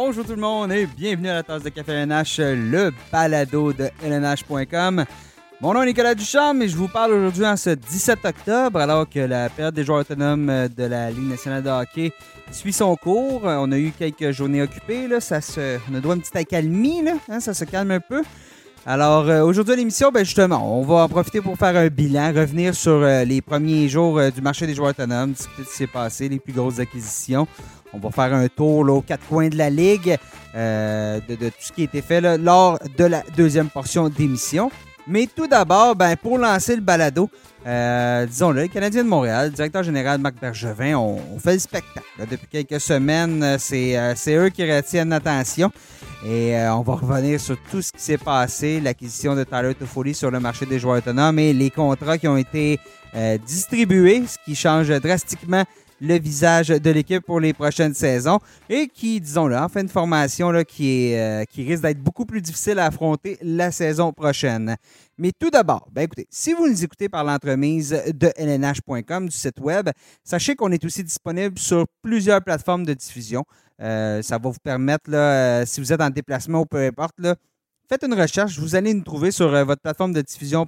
Bonjour tout le monde et bienvenue à la tasse de café LNH, le balado de LNH.com. Mon nom est Nicolas Duchamp et je vous parle aujourd'hui en ce 17 octobre, alors que la période des joueurs autonomes de la Ligue nationale de hockey suit son cours. On a eu quelques journées occupées, là. Ça se, on a droit à une petite accalmie, là. Hein, ça se calme un peu. Alors euh, aujourd'hui l'émission, ben justement, on va en profiter pour faire un bilan, revenir sur euh, les premiers jours euh, du marché des joueurs autonomes, ce qui s'est passé, les plus grosses acquisitions. On va faire un tour aux quatre coins de la ligue, de, tout ce qui a été fait lors de la deuxième portion d'émission. Mais tout d'abord, ben, pour lancer le balado, euh, disons-le, le Canadien de Montréal, le directeur général Marc Bergevin, on, on fait le spectacle. Depuis quelques semaines, c'est euh, eux qui retiennent l'attention. Et euh, on va revenir sur tout ce qui s'est passé, l'acquisition de Tyler Toffoli sur le marché des joueurs autonomes et les contrats qui ont été euh, distribués, ce qui change drastiquement le visage de l'équipe pour les prochaines saisons et qui, disons-le, en fin de formation là, euh, qui risque d'être beaucoup plus difficile à affronter la saison prochaine. Mais tout d'abord, ben écoutez, si vous nous écoutez par l'entremise de lnh.com, du site web, sachez qu'on est aussi disponible sur plusieurs plateformes de diffusion. Euh, ça va vous permettre, là, euh, si vous êtes en déplacement ou peu importe, là, faites une recherche. Vous allez nous trouver sur votre plateforme de diffusion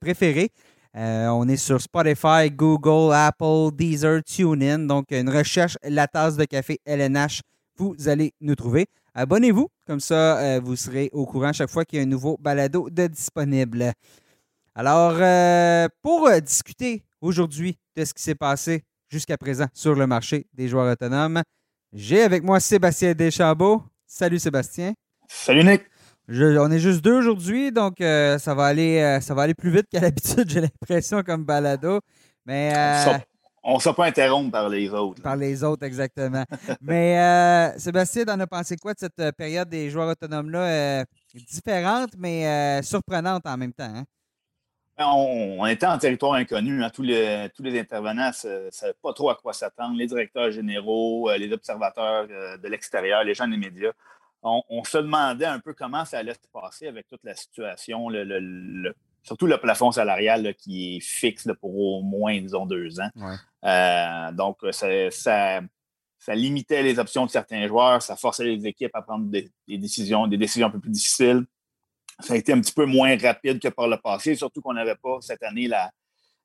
préférée. Euh, on est sur Spotify, Google, Apple, Deezer, TuneIn. Donc, une recherche, la tasse de café LNH, vous allez nous trouver. Abonnez-vous, comme ça, euh, vous serez au courant chaque fois qu'il y a un nouveau balado de disponible. Alors, euh, pour discuter aujourd'hui de ce qui s'est passé jusqu'à présent sur le marché des joueurs autonomes, j'ai avec moi Sébastien Deschambault. Salut Sébastien. Salut Nick. Je, on est juste deux aujourd'hui, donc euh, ça, va aller, euh, ça va aller plus vite qu'à l'habitude, j'ai l'impression, comme balado. Mais, euh, on ne sera pas interrompre par les autres. Par les autres, exactement. Mais euh, Sébastien, t'en as pensé quoi de cette période des joueurs autonomes-là? différente, mais surprenante en même temps. Hein? Ben, On, on, était en territoire inconnu. Hein. Tous, les, tous les intervenants ne savaient pas trop à quoi s'attendre. Les directeurs généraux, les observateurs de l'extérieur, les gens des médias on, on, se demandait un peu comment ça allait se passer avec toute la situation, le, le, le, surtout le plafond salarial là, qui est fixe là, pour au moins, disons, deux ans. Ouais. Euh, donc, ça, ça, ça, limitait les options de certains joueurs, ça forçait les équipes à prendre des, des, décisions, des décisions un peu plus difficiles. Ça a été un petit peu moins rapide que par le passé, surtout qu'on n'avait pas cette année la,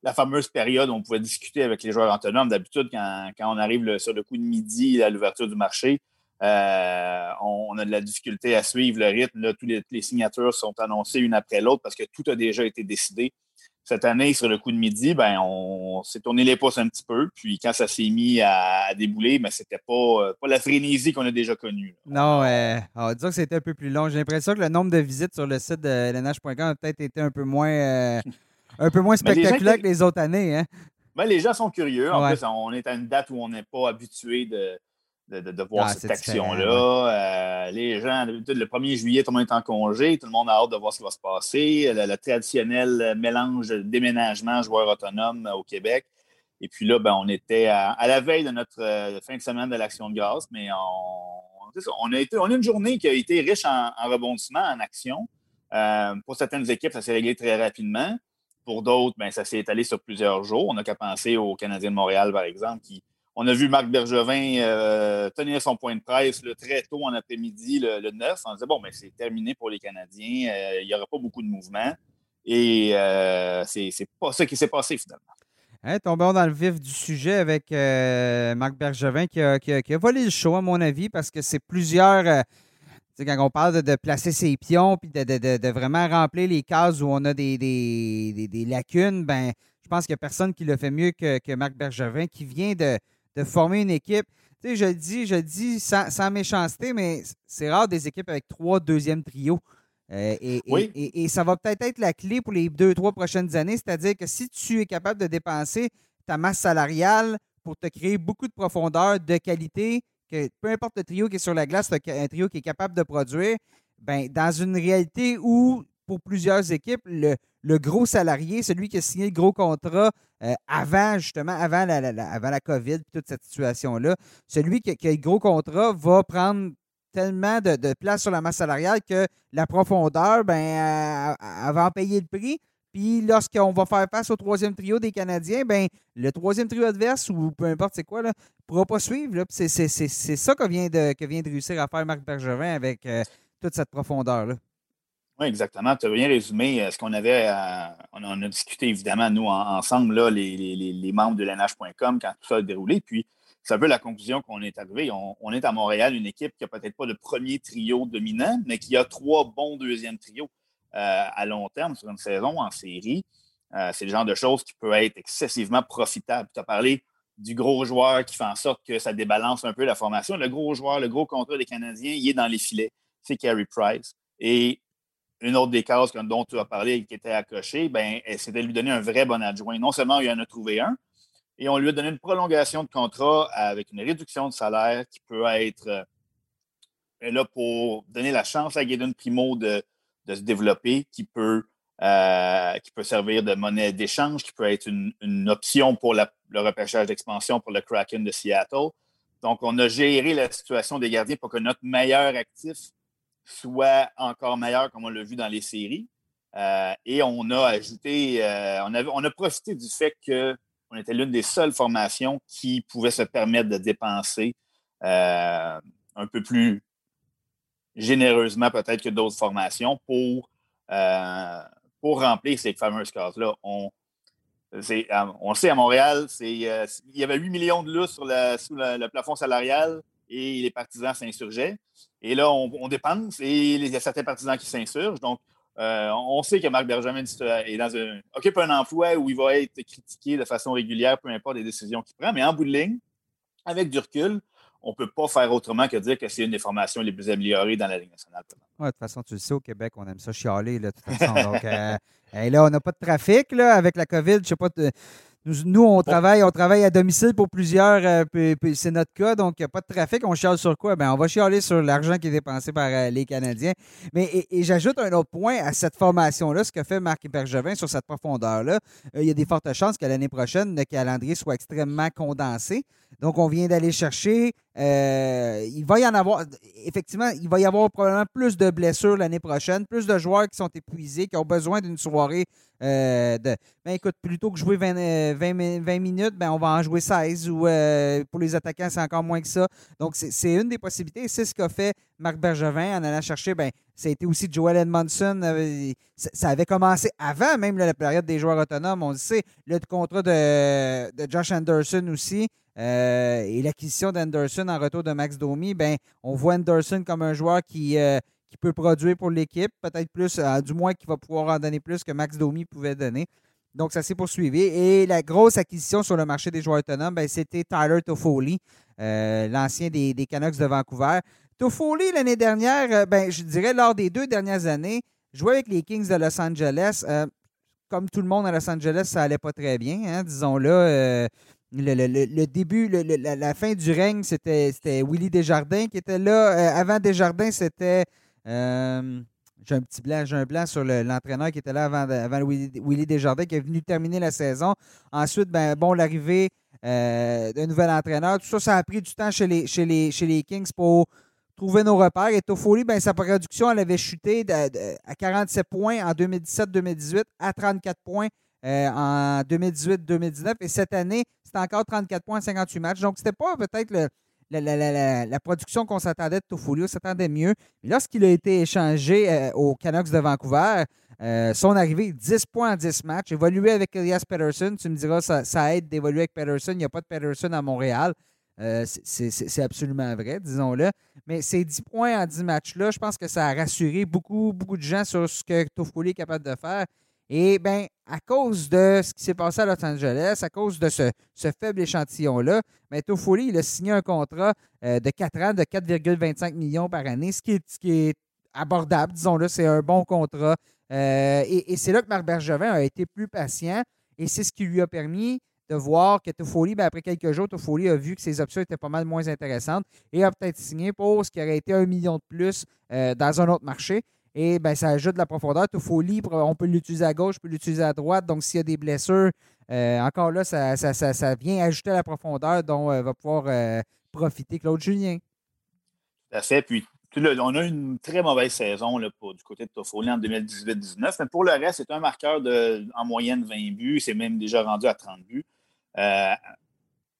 la fameuse période où on pouvait discuter avec les joueurs autonomes. D'habitude, quand, quand, on arrive le, sur le coup de midi à l'ouverture du marché, euh, on, a de la difficulté à suivre le rythme. Là, toutes les, les, signatures sont annoncées une après l'autre parce que tout a déjà été décidé. Cette année, sur le coup de midi, ben, on s'est tourné les pouces un petit peu. Puis quand ça s'est mis à, à débouler, ben, c'était pas, pas la frénésie qu'on a déjà connue. Non, euh, alors, disons que c'était un peu plus long. J'ai l'impression que le nombre de visites sur le site de lnh.com a peut-être été un peu moins, euh, un peu moins spectaculaire les que les autres années. Hein? Ben, les gens sont curieux. En ouais. plus, on est à une date où on n'est pas habitué de de, de, de, voir ah, cette action-là. Ouais. Euh, les gens, le 1er juillet, tout le monde est en congé, tout le monde a hâte de voir ce qui va se passer. Le, le traditionnel mélange déménagement joueur autonome au Québec. Et puis là, ben, on était à, à, la veille de notre euh, fin de semaine de l'Action de grâce, mais on, on, a été, on a une journée qui a été riche en, en rebondissements, en action. Euh, pour certaines équipes, ça s'est réglé très rapidement. Pour d'autres, ben, ça s'est étalé sur plusieurs jours. On n'a qu'à penser aux Canadiens de Montréal, par exemple, qui, on a vu Marc Bergevin euh, tenir son point de presse très tôt en après-midi, le, le, 9. On disait, bon, mais c'est terminé pour les Canadiens. Euh, il n'y aura pas beaucoup de mouvement. Et euh, c'est pas ça qui s'est passé finalement. Hein, tombons dans le vif du sujet avec euh, Marc Bergevin qui a, volé le show, à mon avis, parce que c'est plusieurs. Euh, quand on parle de, placer ses pions puis de, vraiment remplir les cases où on a des lacunes, ben, je pense qu'il n'y a personne qui le fait mieux que, que Marc Bergevin, qui vient de, de former une équipe. Tu sais, je le dis, je le dis sans, sans méchanceté, mais c'est rare des équipes avec trois deuxièmes trios. Euh, et, oui. et, et, et, ça va peut-être être la clé pour les deux, trois prochaines années. C'est-à-dire que si tu es capable de dépenser ta masse salariale pour te créer beaucoup de profondeur, de qualité, que peu importe le trio qui est sur la glace, un trio qui est capable de produire, ben, dans une réalité où, pour plusieurs équipes, le, le gros salarié, celui qui a signé le gros contrat euh, avant, justement, avant la, la, COVID, toute cette situation-là, celui qui, a le gros contrat va prendre tellement de, place sur la masse salariale que la profondeur, ben, elle, elle payer le prix. Puis lorsqu'on va faire face au troisième trio des Canadiens, ben le troisième trio adverse ou peu importe c'est quoi, ne pourra pas suivre. C'est ça que vient, de, réussir à faire Marc Bergevin avec euh, toute cette profondeur-là. Oui, exactement. Tu as bien résumé euh, ce qu'on avait. on, a discuté évidemment, nous, ensemble, là, les, membres de l'NH.com quand tout ça a déroulé. Puis c'est un peu la conclusion qu'on est arrivé. On, est à Montréal, une équipe qui n'a peut-être pas le premier trio dominant, mais qui a trois bons deuxièmes trios. Euh, à long terme sur une saison en série, euh, c'est le genre de choses qui peut être excessivement profitable. Tu as parlé du gros joueur qui fait en sorte que ça débalance un peu la formation. Le gros joueur, le gros contrat des Canadiens, il est dans les filets. C'est Carey Price. Et une autre des cases dont tu as parlé qui était cocher, ben, c'était de lui donner un vrai bon adjoint. Non seulement il en a trouvé un, et on lui a donné une prolongation de contrat avec une réduction de salaire qui peut être euh, là pour donner la chance à Gaydon Primo de, de se développer qui peut, euh, qui peut servir de monnaie d'échange, qui peut être une, option pour le repêchage d'expansion pour le Kraken de Seattle. Donc, on a géré la situation des gardiens pour que notre meilleur actif soit encore meilleur, comme on l'a vu dans les séries. Euh, et on a ajouté, euh, on, a profité du fait qu'on était l'une des seules formations qui pouvait se permettre de dépenser un peu plus généreusement peut-être que d'autres formations pour, euh, remplir ces fameuses cases-là. On, euh, on sait à Montréal, euh, il y avait 8 millions de loups sur sous le plafond salarial et les partisans s'insurgeaient. Et là, on, dépense et il y a certains partisans qui s'insurgent. Donc, on sait que Marc Bergevin est dans un, occupe un emploi où il va être critiqué de façon régulière, peu importe les décisions qu'il prend. Mais en bout de ligne, avec du recul, on ne peut pas faire autrement que dire que c'est une des formations les plus améliorées dans la Ligue nationale. de toute façon, tu le sais, au Québec, on aime ça chialer. Là, de toute façon. Donc, euh, là, on n'a pas de trafic là, avec la COVID. Je sais pas. Nous, on travaille, on travaille à domicile pour plusieurs, euh, c'est notre cas, donc il n'y a pas de trafic. On chiale sur quoi? Ben, on va chialer sur l'argent qui est dépensé par euh, les Canadiens. Mais et, j'ajoute un autre point à cette formation-là, ce que fait Marc Bergevin sur cette profondeur-là. il y a des fortes chances que l'année prochaine, le calendrier soit extrêmement condensé. Donc, on vient d'aller chercher. Euh, il va y en avoir, effectivement, il va y avoir probablement plus de blessures l'année prochaine, plus de joueurs qui sont épuisés, qui ont besoin d'une soirée euh, de. Ben, écoute, plutôt que jouer 20, 20, minutes, ben, on va en jouer 16 ou euh, pour les attaquants, c'est encore moins que ça. Donc, c'est une des possibilités. C'est ce qu'a fait Marc Bergevin en allant chercher. Ben, ça a été aussi Joel Edmondson. ça avait commencé avant même la période des joueurs autonomes. On le sait, le contrat de Josh Anderson aussi. Euh, et l'acquisition d'Anderson en retour de Max Domi, ben, on voit Anderson comme un joueur qui, euh, qui peut produire pour l'équipe, peut-être plus, euh, du moins qui va pouvoir en donner plus que Max Domi pouvait donner. Donc, ça s'est poursuivi. Et la grosse acquisition sur le marché des joueurs autonomes, ben, c'était Tyler Toffoli, l'ancien des, des, Canucks de Vancouver. Toffoli, l'année dernière, ben, je dirais lors des deux dernières années, jouait avec les Kings de Los Angeles. comme tout le monde à Los Angeles, ça allait pas très bien, hein, disons-le le, début, la, fin du règne, c'était Willy Desjardins qui était là. Euh, avant Desjardins, c'était. Euh, j'ai un petit blanc, j'ai un blanc sur l'entraîneur qui était là avant, avant Willy, Desjardins qui est venu terminer la saison. Ensuite, ben, bon, l'arrivée euh, d'un nouvel entraîneur. Tout ça, ça a pris du temps chez les, chez les, chez les Kings pour trouver nos repères. Et Toffoli, ben, sa production, elle avait chuté à 47 points en 2017-2018 à 34 points en 2018-2019. Et cette année, c'était encore 34 points en 58 matchs. Donc, c'était pas peut-être la, production qu'on s'attendait de Toffoli. On s'attendait mieux. Lorsqu'il a été échangé euh, aux Canucks de Vancouver, euh, son arrivée, 10 points en 10 matchs. Évoluer avec Elias Peterson, tu me diras, ça, aide d'évoluer avec Peterson. Il n'y a pas de Peterson à Montréal. Euh, c'est absolument vrai, disons-le. Mais ces 10 points en 10 matchs-là, je pense que ça a rassuré beaucoup, beaucoup de gens sur ce que Toffoli est capable de faire. Et bien, à cause de ce qui s'est passé à Los Angeles, à cause de ce, faible échantillon-là, bien, Toffoli, il a signé un contrat euh, de 4 ans de 4,25 millions par année, ce qui est, abordable, disons-le, c'est un bon contrat. Euh, et, c'est là que Marc Bergevin a été plus patient et c'est ce qui lui a permis de voir que Toffoli, bien, après quelques jours, Toffoli a vu que ses options étaient pas mal moins intéressantes et a peut-être signé pour ce qui aurait été un million de plus euh, dans un autre marché. Et ben, ça ajoute de la profondeur. Toffoli, on peut l'utiliser à gauche, on peut l'utiliser à droite. Donc, s'il y a des blessures, euh, encore là, ça, ça, vient ajouter à la profondeur dont euh, va pouvoir euh, profiter Claude Julien. Tout à fait. Puis, on a une très mauvaise saison du côté de Toffoli en 2018-19, mais pour le reste, c'est un marqueur de, en moyenne 20 buts. C'est même déjà rendu à 30 buts. Euh,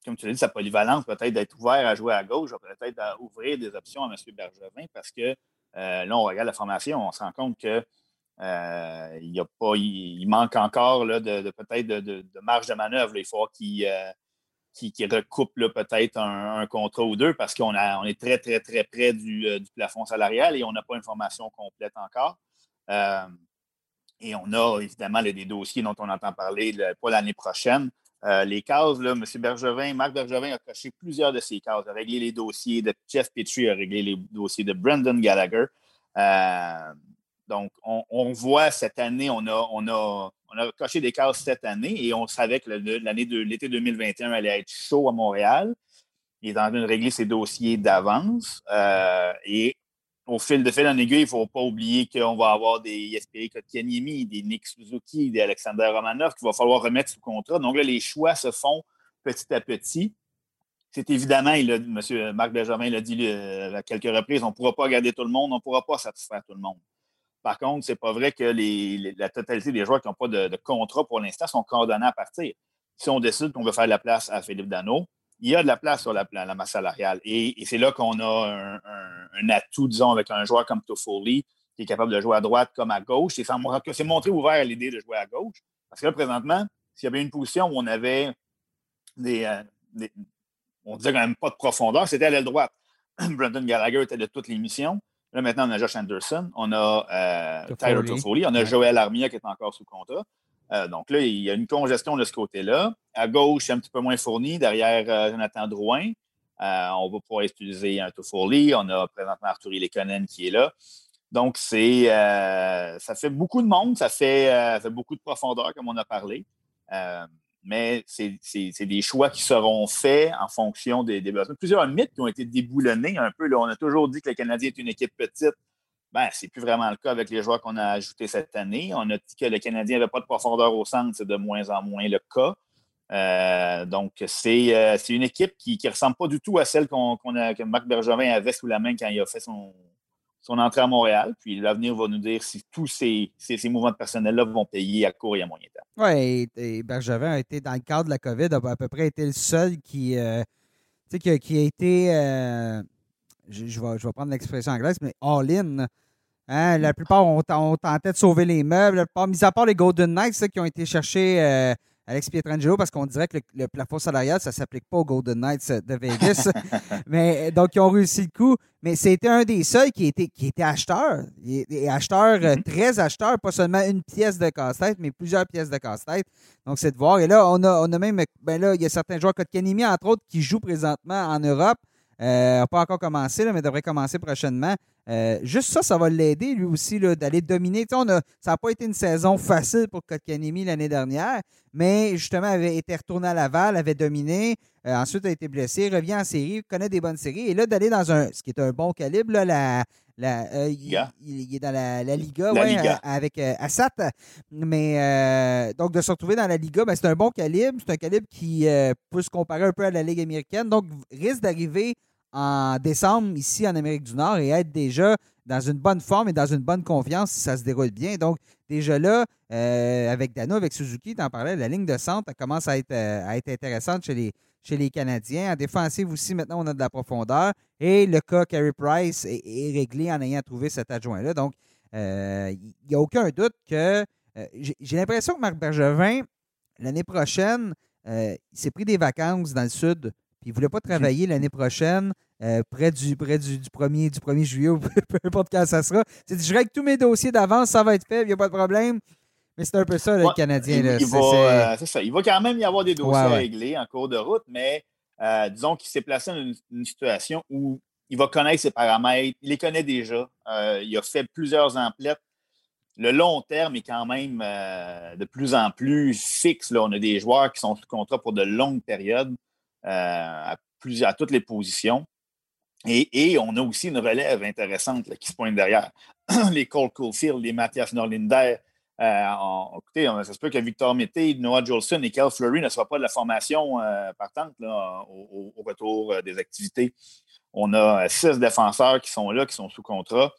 comme tu l'as dit, sa polyvalence peut-être d'être ouvert à jouer à gauche, peut-être ouvrir des options à M. Bergevin parce que euh, là, on regarde la formation, on se rend compte que euh, y a pas, il, manque encore là, de, peut-être de, marge de manœuvre. Il faut qu'il qui, recoupe peut-être un, contrat ou deux parce qu'on on est très, très, très près du, plafond salarial et on n'a pas une formation complète encore. et on a évidemment des dossiers dont on entend parler pour l'année prochaine. Euh, les cases, là, M. Bergevin, Marc Bergevin a coché plusieurs de ces cases, a réglé les dossiers de Jeff Petrie, a réglé les dossiers de Brendan Gallagher. Euh, donc, on, voit cette année, on a, on, a, on a coché des cases cette année et on savait que l'année de l'été 2021 allait être chaud à Montréal. Il est en train de régler ses dossiers d'avance. Euh, et au fil de fil en aiguille, il ne faut pas oublier qu'on va avoir des Yesperi Kotkaniemi, des Nick Suzuki, des Alexander Romanov qu'il va falloir remettre sous contrat. Donc là, les choix se font petit à petit. C'est évidemment, il M. Marc Benjamin l'a dit à quelques reprises, on ne pourra pas garder tout le monde, on ne pourra pas satisfaire tout le monde. Par contre, ce n'est pas vrai que la totalité des joueurs qui n'ont pas de, contrat pour l'instant sont condamnés à partir. Si on décide qu'on veut faire la place à Philippe Dano, il y a de la place sur la, masse salariale. Et, c'est là qu'on a un, atout, disons, avec un joueur comme Toffoli, qui est capable de jouer à droite comme à gauche. Et c'est montré ouvert à l'idée de jouer à gauche. Parce que là, présentement, s'il y avait une position où on avait des, euh, on disait quand même pas de profondeur, c'était à l'aile droite. Brandon Gallagher était de toutes les missions. Là, maintenant, on a Josh Anderson, on a euh, Tyler Toffoli, on a Joël Armia qui est encore sous contrat. Euh, donc là, il y a une congestion de ce côté-là. À gauche, c'est un petit peu moins fourni, derrière euh, Jonathan Drouin. Euh, on va pouvoir utiliser un Toffoli. On a présentement Arthur Lekonen qui est là. Donc, c'est, ça fait beaucoup de monde, ça fait, beaucoup de profondeur, comme on a parlé. mais c'est, des choix qui seront faits en fonction des, des besoins. Plusieurs mythes qui ont été déboulonnés un peu. On a toujours dit que le Canadien est une équipe petite ben, c'est plus vraiment le cas avec les joueurs qu'on a ajoutés cette année. On a dit que le Canadien n'avait pas de profondeur au centre, c'est de moins en moins le cas. Euh, donc, euh, c'est une équipe qui ne ressemble pas du tout à celle a, que Marc Bergevin avait sous la main quand il a fait son, son entrée à Montréal. Puis l'avenir va nous dire si tous ces, ces, mouvements de personnel-là vont payer à court et à moyen terme. Oui, et, Bergevin a été, dans le cadre de la COVID, a à peu près été le seul qui, euh, qui, qui, a été, je, je, vais, je, vais, prendre l'expression anglaise, mais all-in Hein, la plupart, on, tentait de sauver les meubles. La plupart, mis à part les Golden Knights qui ont été chercher euh, Alex Pietrangelo parce qu'on dirait que le, plafond salarial, ça ne s'applique pas aux Golden Knights de Vegas. mais, donc, ils ont réussi le coup. Mais c'était un des seuls qui était, qui était acheteur. Et, acheteur, euh, mm-hmm. très acheteur, pas seulement une pièce de casse-tête, mais plusieurs pièces de casse-tête. Donc, c'est de voir. Et là, on a, on a même, ben là, il y a certains joueurs, Kotkanimi, entre autres, qui jouent présentement en Europe. Euh, n'a pas encore commencé, mais devrait commencer prochainement. Euh, juste ça, ça va l'aider lui aussi d'aller dominer. On a, ça n'a pas été une saison facile pour Kotkanemi l'année dernière, mais justement, avait été retourné à Laval, avait dominé. Euh, ensuite, a été blessé, revient en série, connaît des bonnes séries. Et là, d'aller dans un, ce qui est un bon calibre, la, la, euh, il, est dans la, Liga, avec Assat. Mais donc, de se retrouver dans la Liga, ben, c'est un bon calibre. C'est un calibre qui peut se comparer un peu à la Ligue américaine. Donc, risque d'arriver en décembre ici en Amérique du Nord et être déjà dans une bonne forme et dans une bonne confiance si ça se déroule bien. Donc, déjà là, euh, avec Dano, avec Suzuki, tu en parlais, la ligne de centre commence à être, euh, à être intéressante chez les, chez les Canadiens. En défensive aussi, maintenant, on a de la profondeur. Et le cas Carey Price est, réglé en ayant trouvé cet adjoint-là. Donc, euh, il n'y a aucun doute que j'ai l'impression que Marc Bergevin, l'année prochaine, il s'est pris des vacances dans le sud il ne voulait pas travailler l'année prochaine euh, près, du, près du, 1er, du 1er juillet ou peu importe quand ça sera. C'est je règle tous mes dossiers d'avance, ça va être fait, il n'y a pas de problème. Mais c'est un peu ça, le Canadien. Il, euh, c'est ça. Il va quand même y avoir des dossiers réglés en cours de route, mais euh, disons qu'il s'est placé dans une, situation où il va connaître ses paramètres, il les connaît déjà. il a fait plusieurs emplettes. Le long terme est quand même de plus en plus fixe. Là. On a des joueurs qui sont sous contrat pour de longues périodes. Euh, à toutes les positions. Et, on a aussi une relève intéressante qui se pointe derrière. les Cole Caulfield, les Mathias Norlinder. Euh, écoutez, ça se peut que Victor Mété, Noah Jolson et Kel Fleury ne soient pas de la formation euh, partante au, retour des activités. On a six défenseurs qui sont là, qui sont sous contrat.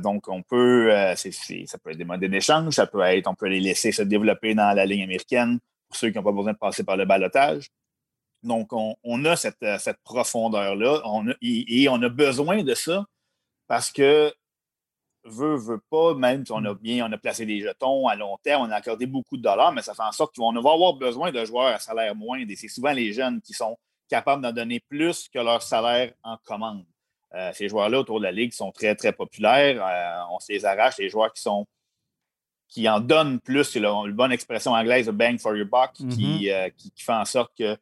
donc, on peut, ça peut être des modèles d'échange, ça peut être, on peut les laisser se développer dans la ligne américaine pour ceux qui n'ont pas besoin de passer par le balotage. Donc, on, a cette, profondeur-là et, on a besoin de ça parce que veut, veut pas, même si on a bien, on a placé des jetons à long terme, on a accordé beaucoup de dollars, mais ça fait en sorte qu'on va avoir besoin de joueurs à salaire moindre. Et c'est souvent les jeunes qui sont capables d'en donner plus que leur salaire en commande. Euh, ces joueurs-là autour de la Ligue sont très, très populaires. Euh, on se les arrache, les joueurs qui sont qui en donnent plus, c'est une bonne expression anglaise, bang for your buck, qui, mm-hmm. euh, qui, fait en sorte que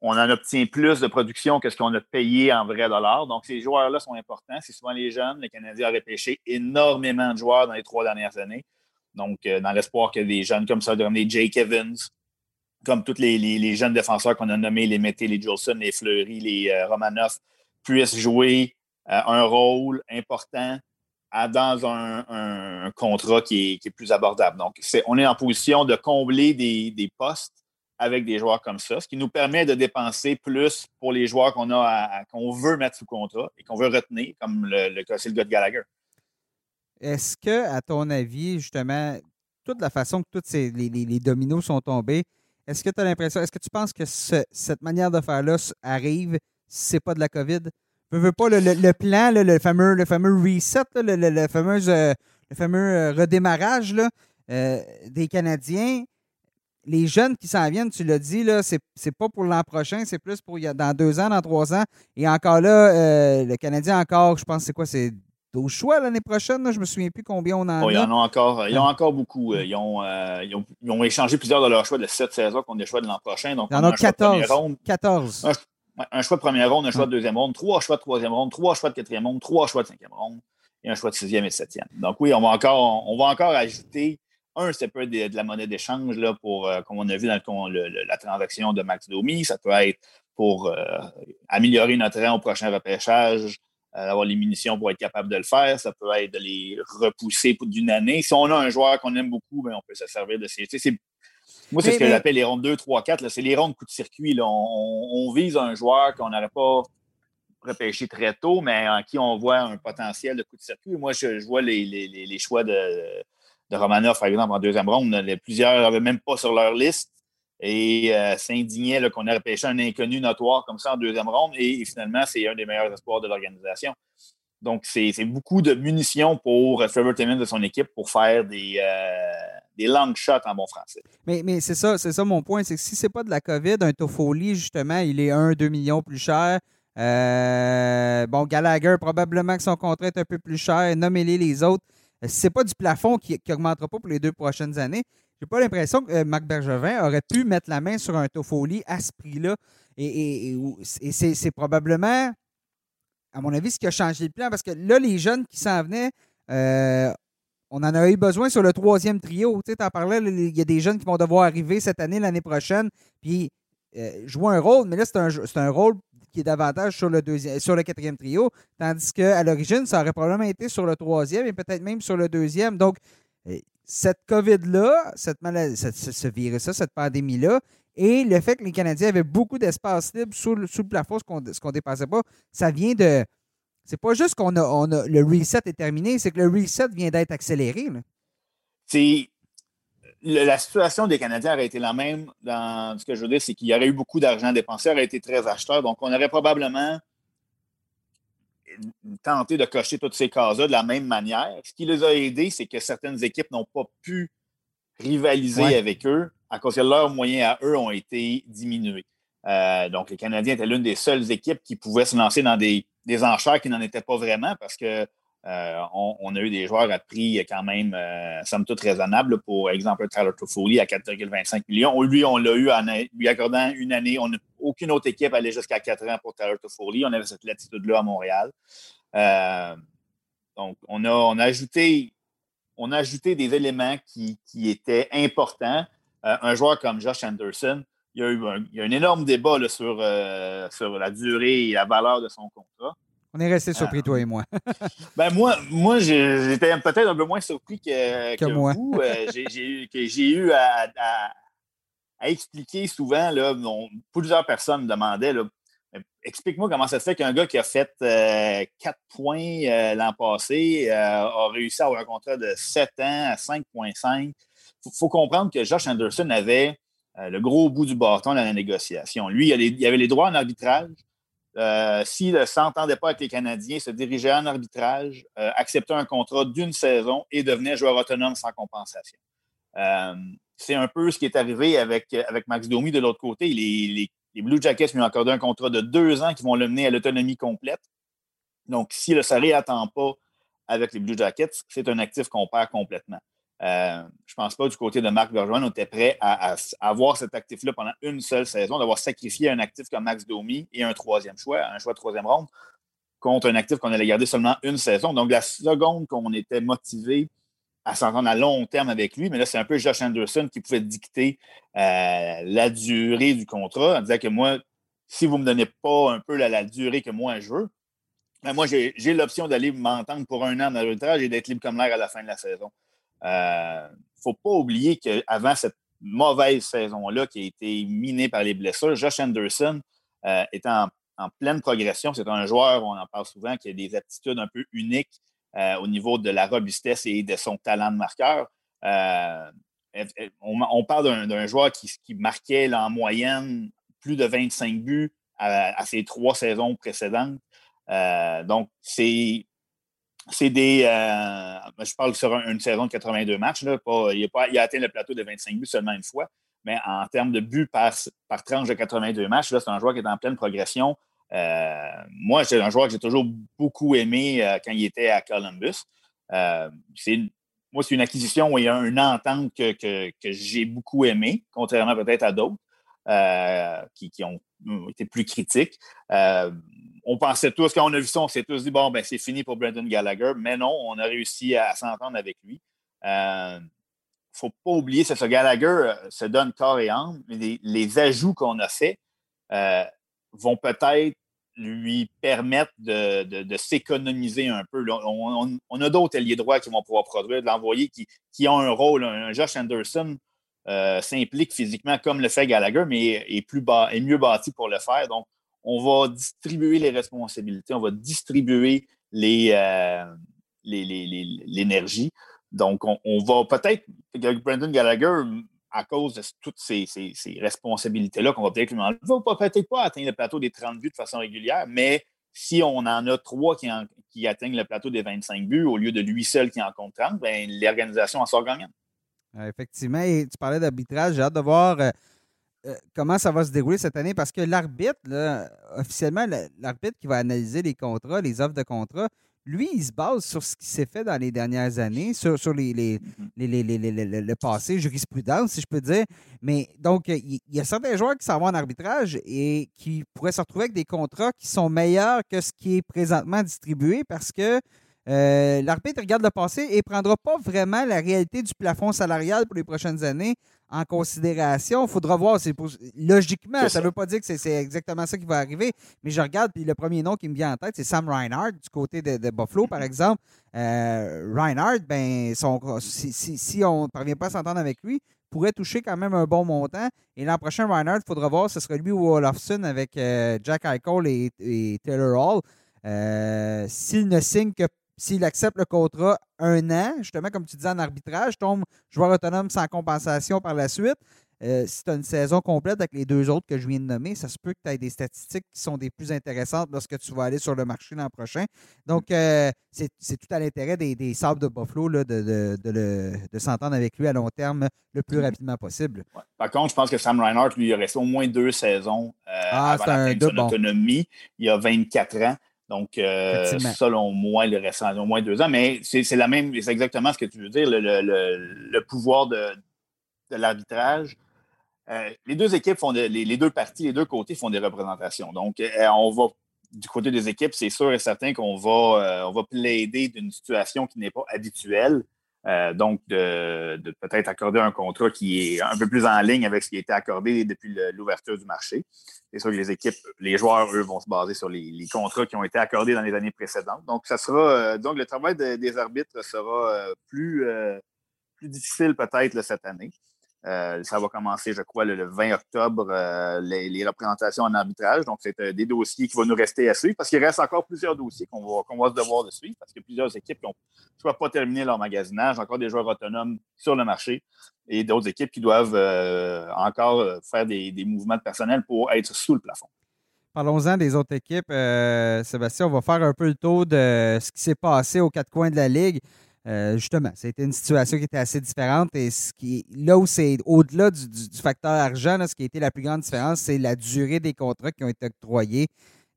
on, en obtient plus de production que ce qu'on a payé en vrai dollars. Donc, ces joueurs-là sont importants. C'est souvent les jeunes. Les Canadiens ont repêché énormément de joueurs dans les trois dernières années. Donc, euh, dans l'espoir que des jeunes comme ça, comme les Jake Evans, comme tous les, jeunes défenseurs qu'on a nommés, les Mété, les Jolson, les Fleury, les euh, Romanoff, puissent jouer euh, un rôle important dans un, contrat qui est, plus abordable. Donc, on est en position de combler des postes avec des joueurs comme ça, ce qui nous permet de dépenser plus pour les joueurs qu'on a qu'on veut mettre sous contrat et qu'on veut retenir, comme le, le cas, c'est le gars de Gallagher. Est-ce que, à ton avis, justement, toute la façon que tous les, dominos sont tombés, est-ce que tu as l'impression, est-ce que tu penses que cette manière de faire-là arrive si c'est pas de la COVID? Je veux pas le, plan, le, fameux, le fameux reset, le, fameux, euh, le fameux euh, redémarrage euh, des Canadiens les jeunes qui s'en viennent, tu l'as dit, là, c'est, pas pour l'an prochain, c'est plus pour dans deux ans, dans trois ans. Et encore là, euh, le Canadien encore, je pense, c'est quoi, c'est 12 choix l'année prochaine, je je me souviens plus combien on en oh, a. Ils en ont encore, ils ont encore beaucoup. Euh, euh, ils ont, ils, ont, échangé plusieurs de leurs choix de cette saison a des choix de l'an prochain. Donc, il y en a 14. 14. Un, choix de première ronde, un choix de deuxième ronde, trois choix de troisième ronde, trois choix de quatrième ronde, trois choix de cinquième ronde et un choix de sixième et septième. Donc oui, on va encore, on va encore ajouter un, c'est peut être de, la monnaie d'échange, pour, euh, comme on a vu dans la transaction de Max Domi. Ça peut être pour euh, améliorer notre rang au prochain repêchage, euh, avoir les munitions pour être capable de le faire. Ça peut être de les repousser d'une année. Si on a un joueur qu'on aime beaucoup, ben, on peut se servir de ces. Moi, c'est ce que j'appelle les rondes 2, 3, 4. C'est les rondes coup de circuit. On, vise un joueur qu'on n'aurait pas repêché très tôt, mais en qui on voit un potentiel de coup de circuit. Moi, je, vois les choix de de Romanov, par exemple, en deuxième ronde. plusieurs n'avaient même pas sur leur liste et euh, s'indignaient qu'on ait repêché un inconnu notoire comme ça en deuxième ronde. Et, finalement, c'est un des meilleurs espoirs de l'organisation. Donc, c'est beaucoup de munitions pour Trevor Timmons de son équipe pour faire des, euh, des long shots en bon français. Mais, mais c'est ça, c'est ça mon point. C'est que si c'est pas de la COVID, un Toffoli, justement, il est 1-2 millions plus cher. Euh, bon, Gallagher, probablement que son contrat est un peu plus cher. Nommez-les les autres. Euh, c'est pas du plafond qui n'augmentera pas pour les deux prochaines années, j'ai pas l'impression que euh, Marc Bergevin aurait pu mettre la main sur un Toffoli à ce prix-là. Et, c'est probablement, à mon avis, ce qui a changé le plan. Parce que là, les jeunes qui s'en venaient, euh, on en a eu besoin sur le troisième trio. Tu sais, en parlais, il y a des jeunes qui vont devoir arriver cette année, l'année prochaine, puis jouer un rôle. Mais là, c'est un, un rôle qui est davantage sur le, deuxième, sur le quatrième trio, tandis qu'à l'origine, ça aurait probablement été sur le troisième et peut-être même sur le deuxième. Donc, euh, cette COVID-là, cette maladie, ce virus-là, cette pandémie-là, et le fait que les Canadiens avaient beaucoup d'espace libre sous le, sous le plafond, ce qu'on ne dépassait pas, ça vient de. C'est pas juste qu'on a, on a, le reset est terminé, c'est que le reset vient d'être accéléré. C'est la situation des Canadiens aurait été la même dans ce que je veux dire, c'est qu'il y aurait eu beaucoup d'argent dépensé, aurait été très acheteur. Donc, on aurait probablement tenté de cocher toutes ces cases-là de la même manière. Ce qui les a aidés, c'est que certaines équipes n'ont pas pu rivaliser avec eux à cause que leurs moyens à eux ont été diminués. Euh, donc, les Canadiens étaient l'une des seules équipes qui pouvaient se lancer dans des, des enchères qui n'en étaient pas vraiment parce que euh, on, a eu des joueurs à prix quand même, euh, somme toute, raisonnable. Pour exemple, Tyler Toffoli à 4,25 millions. Lui, on l'a eu en lui accordant une année. Aucune autre équipe allait jusqu'à 4 ans pour Tyler Toffoli. On avait cette latitude-là à Montréal. Euh, donc, on a, on, a ajouté, on a ajouté des éléments qui, étaient importants. un joueur comme Josh Anderson, il y a eu un, énorme débat sur, sur la durée et la valeur de son contrat. On est resté surpris, toi et moi. ben moi, moi j'étais peut-être un peu moins surpris que, moi. vous. Euh, j'ai eu à, expliquer souvent, là, plusieurs personnes me demandaient explique-moi comment ça se fait qu'un gars qui a fait 4 points l'an passé a réussi à avoir un contrat de 7 ans à 5,5. Il faut, comprendre que Josh Anderson avait le gros bout du bâton dans la négociation. Lui, il, avait les droits en arbitrage. S'il ne s'entendait pas avec les Canadiens, se dirigeait en arbitrage, acceptait un contrat d'une saison et devenait joueur autonome sans compensation. c'est un peu ce qui est arrivé avec, Max Domi de l'autre côté. Les, Blue Jackets lui ont accordé un contrat de deux ans qui vont le mener à l'autonomie complète. Donc, si le ne n'attend pas avec les Blue Jackets, c'est un actif qu'on perd complètement. Euh, je ne pense pas du côté de Marc Bergeron, on était prêt à, avoir cet actif-là pendant une seule saison, d'avoir sacrifié un actif comme Max Domi et un troisième choix, un choix de troisième ronde, contre un actif qu'on allait garder seulement une saison. Donc, la seconde qu'on était motivé à s'entendre à long terme avec lui, mais là, c'est un peu Josh Anderson qui pouvait dicter euh, la durée du contrat en disant que moi, si vous ne me donnez pas un peu la, durée que moi je veux, ben moi, j'ai l'option d'aller m'entendre pour un an dans l'arbitrage et d'être libre comme l'air à la fin de la saison. Il euh, ne faut pas oublier qu'avant cette mauvaise saison-là qui a été minée par les blessures, Josh Anderson euh, est en, pleine progression. C'est un joueur, on en parle souvent, qui a des aptitudes un peu uniques euh, au niveau de la robustesse et de son talent de marqueur. Euh, on, parle d'un joueur qui, marquait en moyenne plus de 25 buts à, ses trois saisons précédentes. Donc, c'est des. je parle sur une saison de 82 matchs. il, a atteint le plateau de 25 buts seulement une fois. Mais en termes de buts par, par tranche de 82 matchs, c'est un joueur qui est en pleine progression. Euh, moi, c'est un joueur que j'ai toujours beaucoup aimé euh, quand il était à Columbus. Euh, moi, c'est une acquisition où il y a une entente que, j'ai beaucoup aimé, contrairement peut-être à d'autres qui, ont été plus critiques. On pensait tous, quand on a vu ça, on s'est tous dit, bon, ben, c'est fini pour Brendan Gallagher, mais non, on a réussi à, s'entendre avec lui. Il ne faut pas oublier, que ce Gallagher se donne corps et âme. Les, les ajouts qu'on a faits, vont peut-être lui permettre de, s'économiser un peu. On, a d'autres alliés droits qui vont pouvoir produire, de l'envoyer, qui, qui, ont un rôle. Josh Anderson euh, s'implique physiquement comme le fait Gallagher, mais est, plus bas, est mieux bâti pour le faire. On va distribuer les responsabilités, on va distribuer euh, l'énergie. Donc, on, va peut-être, Brandon Gallagher à cause de toutes ces, responsabilités-là qu'on va peut-être lui. On va peut-être pas atteindre le plateau des 30 buts de façon régulière, mais si on en a trois qui, qui atteignent le plateau des 25 buts au lieu de lui seul qui en compte 30, ben, l'organisation en sort gagnante. effectivement, et tu parlais d'arbitrage, j'ai hâte de voir euh, euh, comment ça va se dérouler cette année? Parce que l'arbitre, officiellement, l'arbitre qui va analyser les contrats, les offres de contrats, lui, il se base sur ce qui s'est fait dans les dernières années, sur, sur les, les, mm-hmm. le passé, jurisprudence, si je peux dire. Mais donc, il y a certains joueurs qui s'en vont en arbitrage et qui pourraient se retrouver avec des contrats qui sont meilleurs que ce qui est présentement distribué parce que euh, l'arbitre regarde le passé et ne prendra pas vraiment la réalité du plafond salarial pour les prochaines années en considération. Il faudra voir. logiquement, ça ne veut pas dire que c'est exactement ça qui va arriver, mais je regarde, puis le premier nom qui me vient en tête, c'est Sam Reinhardt du côté de, Buffalo, par exemple. Euh, Reinhardt, ben, si, on ne parvient pas à s'entendre avec lui, pourrait toucher quand même un bon montant. Et l'an prochain, Reinhardt, il faudra voir, ce serait lui ou Olofsson avec euh, Jack Eichel et, Taylor Hall. Euh, s'il ne signe que s'il accepte le contrat un an, justement, comme tu disais en arbitrage, tombe joueur autonome sans compensation par la suite. Euh, si tu as une saison complète avec les deux autres que je viens de nommer, ça se peut que tu aies des statistiques qui sont des plus intéressantes lorsque tu vas aller sur le marché l'an prochain. Donc, euh, c'est tout à l'intérêt des, des Sables de Buffalo de, de, s'entendre avec lui à long terme le plus rapidement possible. Par contre, je pense que Sam Reinhardt, lui, il a resté au moins deux saisons euh, ah, avant la fin de son autonomie. Il a 24 ans. Donc, euh, selon moi, il reste au moins deux ans. Mais c'est la même, c'est exactement ce que tu veux dire, le, pouvoir de, l'arbitrage. Euh, les deux équipes font les, deux parties, les deux côtés font des représentations. Donc, euh, on va du côté des équipes, c'est sûr et certain qu'on va, on va plaider d'une situation qui n'est pas habituelle. Euh, donc, de, peut-être accorder un contrat qui est un peu plus en ligne avec ce qui a été accordé depuis l'ouverture du marché. C'est sûr que les équipes, les joueurs, eux, vont se baser sur les, contrats qui ont été accordés dans les années précédentes. Donc, ça sera euh, donc le travail des arbitres sera euh, plus, plus difficile peut-être cette année. Euh, ça va commencer, je crois, le, 20 octobre, euh, les, représentations en arbitrage. Donc, c'est des dossiers qui vont nous rester à suivre parce qu'il reste encore plusieurs dossiers qu'on va, se devoir de suivre parce que plusieurs équipes qui n'ont soit pas terminé leur magasinage, encore des joueurs autonomes sur le marché et d'autres équipes qui doivent encore faire des, mouvements de personnel pour être sous le plafond. Parlons-en des autres équipes. Sébastien, on va faire un peu le tour de ce qui s'est passé aux quatre coins de la Ligue. Euh, justement, c'était une situation qui était assez différente. Et ce qui, là où c'est au-delà du, facteur argent, ce qui a été la plus grande différence, c'est la durée des contrats qui ont été octroyés.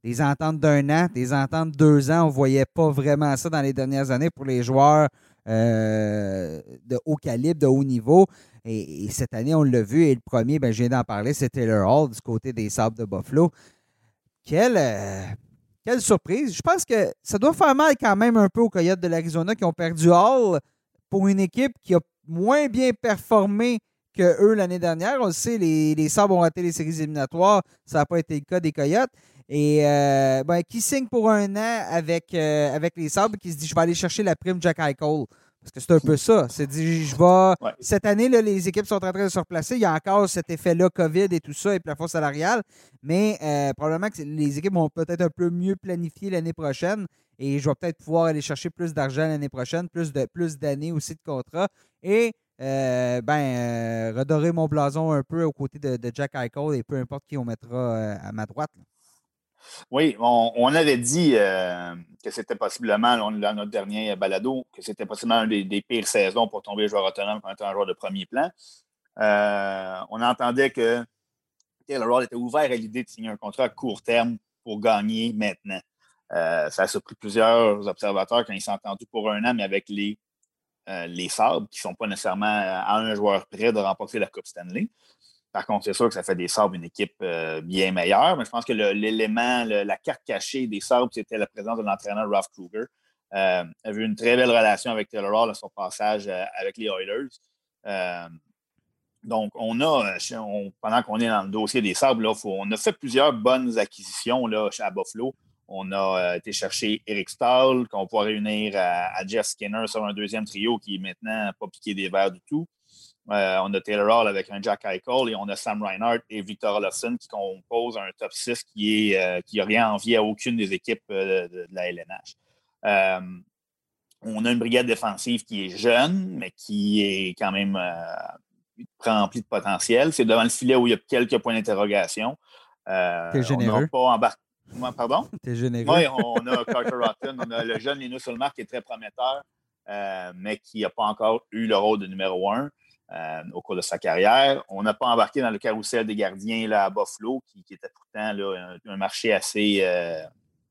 Des ententes d'un an, des ententes de deux ans, on ne voyait pas vraiment ça dans les dernières années pour les joueurs euh, de haut calibre, de haut niveau. Et, cette année, on l'a vu. Et le premier, ben, je viens d'en parler, c'est Taylor Hall du côté des Sables de Buffalo. Quel. Euh, quelle surprise. Je pense que ça doit faire mal quand même un peu aux Coyotes de l'Arizona qui ont perdu Hall pour une équipe qui a moins bien performé que eux l'année dernière. On le sait, les, Sabres ont raté les séries éliminatoires. Ça n'a pas été le cas des Coyotes. Et euh, ben, qui signe pour un an avec, euh, avec les Sabres qui se dit je vais aller chercher la prime Jack Eichel. Parce que c'est un peu ça. C'est dit, je vais. Cette année, là, les équipes sont en train de se replacer. Il y a encore cet effet-là, COVID et tout ça, et plafond salarial. Mais euh, probablement que les équipes vont peut-être un peu mieux planifier l'année prochaine. Et je vais peut-être pouvoir aller chercher plus d'argent l'année prochaine, plus de plus d'années aussi de contrat. Et euh, ben, euh, redorer mon blason un peu aux côtés de, Jack Eichel et peu importe qui on mettra à ma droite. Oui, on, avait dit euh, que c'était possiblement, dans notre dernier balado, que c'était possiblement une des, pires saisons pour tomber joueur autonome quand un joueur de premier plan. Euh, on entendait que Taylor était ouvert à l'idée de signer un contrat à court terme pour gagner maintenant. Euh, ça a surpris plusieurs observateurs quand ils sont entendus pour un an, mais avec les, Sabres, qui ne sont pas nécessairement à un joueur près de remporter la Coupe Stanley. Par contre, c'est sûr que ça fait des Sabres une équipe euh, bien meilleure, mais je pense que l'élément, la carte cachée des Sabres, c'était la présence de l'entraîneur Ralph Kruger. Euh, avait eu une très belle relation avec Taylor Hall à son passage euh, avec les Oilers. Euh, donc, on a, pendant qu'on est dans le dossier des Sabres, on a fait plusieurs bonnes acquisitions là, à Buffalo. On a été chercher Eric Stahl, qu'on pourrait réunir à, à, Jeff Skinner sur un deuxième trio qui est maintenant pas piqué des verres du tout. Euh, on a Taylor Hall avec un Jack Eichel et on a Sam Reinhardt et Victor Olofsson qui composent un top 6 qui n'a euh, qui rien envie à aucune des équipes euh, de, la LNH. on a une brigade défensive qui est jeune, mais qui est quand même remplie de potentiel. C'est devant le filet où il y a quelques points d'interrogation. T'es généreux. On pas Pardon? T'es généreux. Oui, on a Carter Rotten, on a le jeune Linus Ulmark qui est très prometteur, mais qui n'a pas encore eu le rôle de numéro un. Euh, au cours de sa carrière. On n'a pas embarqué dans le carrousel des gardiens là, à Buffalo, qui, était pourtant là, un, marché assez, euh,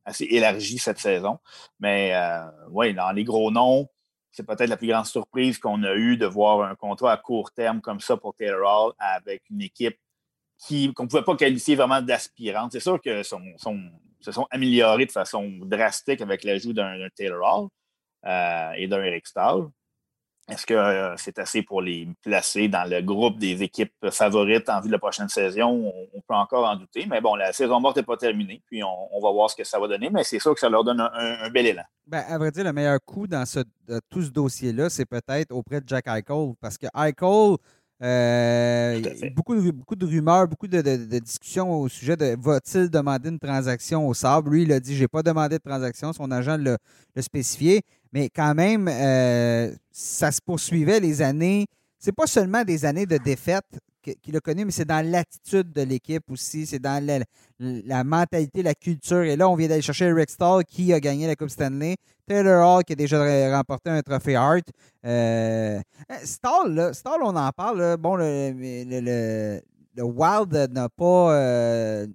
assez élargi cette saison. Mais euh, oui, dans les gros noms, c'est peut-être la plus grande surprise qu'on a eue de voir un contrat à court terme comme ça pour Taylor Hall avec une équipe qu'on ne pouvait pas qualifier vraiment d'aspirante. C'est sûr que sont, se sont améliorés de façon drastique avec l'ajout d'un Taylor Hall et d'un Eric Stahl. Est-ce que euh, c'est assez pour les placer dans le groupe des équipes favorites en vue de la prochaine saison? On, peut encore en douter. Mais bon, la saison morte n'est pas terminée. Puis on, va voir ce que ça va donner. Mais c'est sûr que ça leur donne un, bel élan. Ben, à vrai dire, le meilleur coup dans ce, tout ce dossier-là, c'est peut-être auprès de Jack Eichel. Parce que Eichel, euh, beaucoup, de, beaucoup de rumeurs, beaucoup de, discussions au sujet de va-t-il demander une transaction au sable? Lui, il a dit j'ai pas demandé de transaction. Son agent l'a spécifié. Mais quand même, euh, ça se poursuivait les années. C'est pas seulement des années de défaite qu'il a connu, mais c'est dans l'attitude de l'équipe aussi. C'est dans la, mentalité, la culture. Et là, on vient d'aller chercher Eric Stahl qui a gagné la Coupe Stanley. Taylor Hall qui a déjà remporté un trophée Hart. Euh, Stahl, on en parle. Bon, le, Wild n'a pas, euh,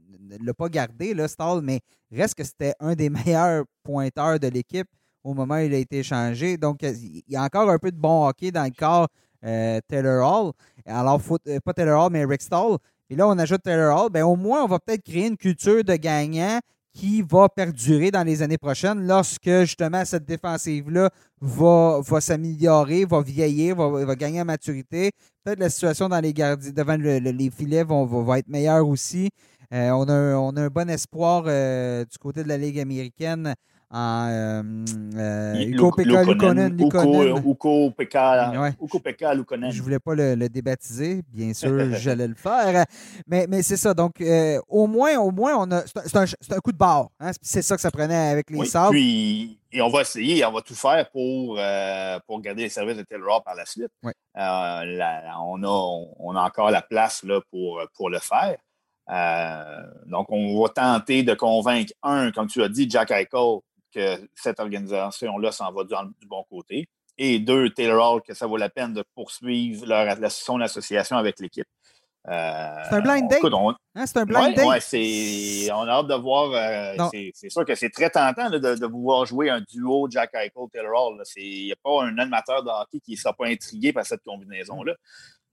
l'a pas gardé, là, mais reste que c'était un des meilleurs pointeurs de l'équipe au moment où il a été échangé. Donc, il y a encore un peu de bon hockey dans le corps euh, Taylor Hall. Alors, euh, pas Taylor Hall, mais Rick Stahl. Et là, on ajoute Taylor Hall. Bien, au moins, on va peut-être créer une culture de gagnant qui va perdurer dans les années prochaines lorsque, justement, cette défensive-là va, va s'améliorer, va vieillir, va, gagner en maturité. Peut-être la situation dans les devant les filets va, être meilleure aussi. Euh, on, a, on, a, un bon espoir du côté de la Ligue américaine en euh, euh, Uko Pekka Lukonen. Uko Pekka Lukonen. Je voulais pas le, débaptiser, bien sûr, j'allais le faire. Mais, mais c'est ça. Donc, euh, au moins, au moins, on a. C'est un, coup de barre. Hein? C'est ça que ça prenait avec les oui, Puis, et on va essayer, on va tout faire pour, pour garder les services de Taylor par la suite. on, a, on a encore la place là, pour, pour le faire. donc, on va tenter de convaincre, un, comme tu as dit, Jack Eichel, que cette organisation-là s'en va du, bon côté. Et deux, Taylor Hall, que ça vaut la peine de poursuivre leur, son association avec l'équipe. Euh, c'est un blind date? Hein, c'est un blind date? Ouais, on a hâte de voir. Euh, c'est sûr que c'est très tentant de, de, voir jouer un duo Jack Eichel, Taylor Hall. Il n'y a pas un animateur de hockey qui ne sera pas intrigué par cette combinaison-là.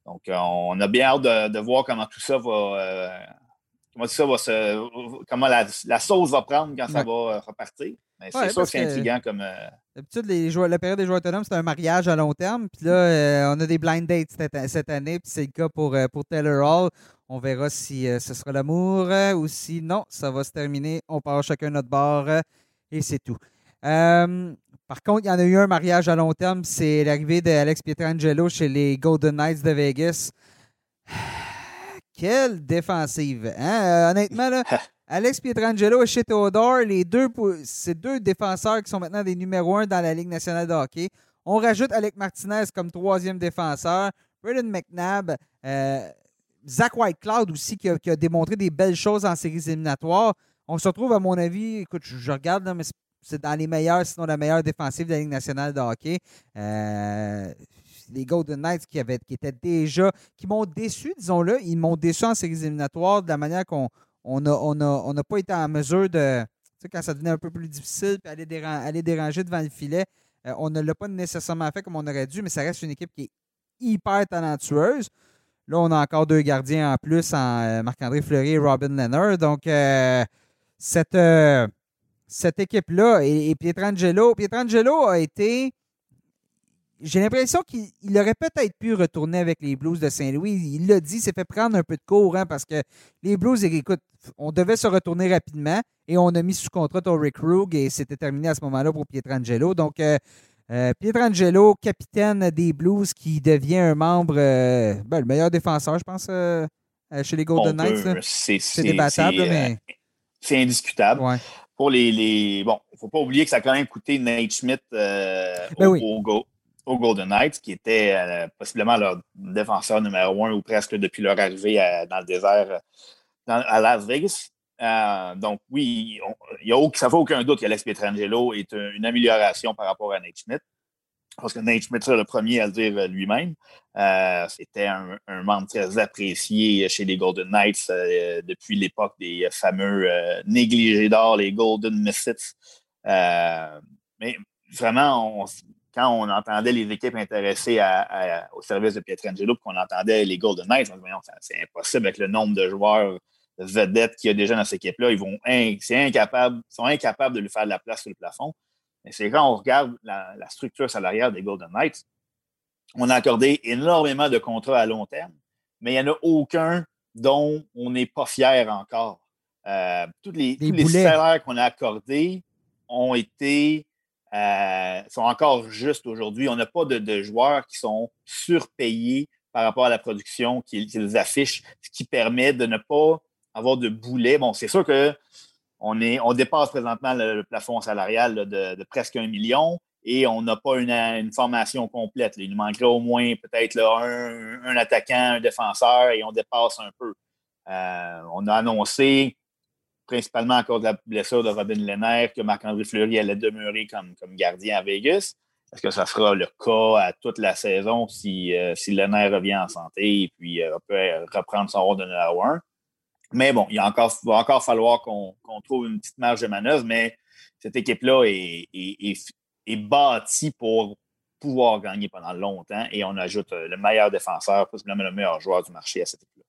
Donc, euh, on a bien hâte de, voir comment tout ça va. comment ça va se. Comment la, la sauce va prendre quand ça va repartir c'est ça c'est intriguant comme. Euh, d'habitude, les la période des joueurs autonomes, c'est un mariage à long terme. Puis là, euh, on a des blind dates cette, année, puis c'est le cas pour, euh, pour Taylor Hall. On verra si ce sera l'amour ou si non, ça va se terminer. On part chacun notre bord et c'est tout. par contre, il y en a eu un mariage à long terme, c'est l'arrivée d'Alex Pietrangelo chez les Golden Knights de Vegas. Quelle défensive! Hein? honnêtement, là, Alex Pietrangelo et chez Theodore, les deux, c'est deux défenseurs qui sont maintenant des numéros un dans la Ligue nationale de hockey. On rajoute Alec Martinez comme troisième défenseur, Braden McNabb, euh, Zach Whitecloud aussi qui a, démontré des belles choses en séries éliminatoires. On se retrouve, à mon avis, écoute, je, regarde, mais c'est dans les meilleurs, sinon la meilleure défensive de la Ligue nationale de hockey. Euh, les Golden Knights qui, avaient, qui étaient déjà, qui m'ont déçu, disons-le, ils m'ont déçu en séries éliminatoires de la manière qu'on on n'a on a, pas été en mesure de. Tu sais, quand ça devenait un peu plus difficile, puis aller, aller déranger devant le filet, euh, on ne l'a pas nécessairement fait comme on aurait dû, mais ça reste une équipe qui est hyper talentueuse. Là, on a encore deux gardiens en plus en euh, Marc-André Fleury et Robin Leonard. Donc, euh, cette, cette équipe-là, et, et Pietrangelo, Pietrangelo a été j'ai l'impression qu'il aurait peut-être pu retourner avec les Blues de Saint-Louis. Il l'a dit, s'est fait prendre un peu de cours hein, parce que les Blues, écoute, on devait se retourner rapidement et on a mis sous contrat Rick Krug et c'était terminé à ce moment-là pour Pietrangelo. Donc, euh, euh, Pietrangelo, capitaine des Blues, qui devient un membre, euh, ben, le meilleur défenseur, je pense, chez les Golden Knights. C'est débattable, mais. C'est indiscutable. Pour les, Bon, il ne faut pas oublier que ça a quand même coûté Nate Schmidt ben au, au, aux Golden Knights, qui était euh, possiblement leur défenseur numéro un ou presque depuis leur arrivée dans le désert à Las Vegas. Euh, donc, oui, il a, ça ne fait aucun doute qu'Alex Pietrangelo est une amélioration par rapport à Nate Schmidt. Parce que Nate Schmidt serait le premier à le dire lui-même. Euh, c'était un, membre très apprécié chez les Golden Knights depuis l'époque des fameux négligés d'or, les Golden Misfits. mais vraiment, on, quand on entendait les équipes intéressées au service de Pietrangelo, qu'on entendait les Golden Knights, on se disait, c'est impossible avec le nombre de joueurs vedettes qu'il y a déjà dans cette équipe-là. Ils vont sont incapables de lui faire de la place sur le plafond. Mais c'est quand on regarde la, structure salariale des Golden Knights, on a accordé énormément de contrats à long terme, mais il n'y en a aucun dont on n'est pas fier encore. Euh, tous les, tous les salaires qu'on a accordés ont été euh, sont encore justes aujourd'hui. On n'a pas de, joueurs qui sont surpayés par rapport à la production qu'ils affichent, ce qui permet de ne pas avoir de boulet. Bon, c'est sûr que on, dépasse présentement le, plafond salarial de, presque un million et on n'a pas une, formation complète. Il nous manquerait au moins peut-être un, attaquant, un défenseur et on dépasse un peu. Euh, on a annoncé principalement à cause de la blessure de Robin Lehner, que Marc-André Fleury allait demeurer comme, comme gardien à Vegas. Est-ce que ça sera le cas à toute la saison si, euh, si Lehner revient en santé et puis euh, peut reprendre son rôle de numéro 1? Mais bon, il va encore, encore falloir qu'on trouve une petite marge de manœuvre, mais cette équipe-là est, est, bâtie pour pouvoir gagner pendant longtemps et on ajoute euh, le meilleur défenseur, possiblement le meilleur joueur du marché à cette équipe-là.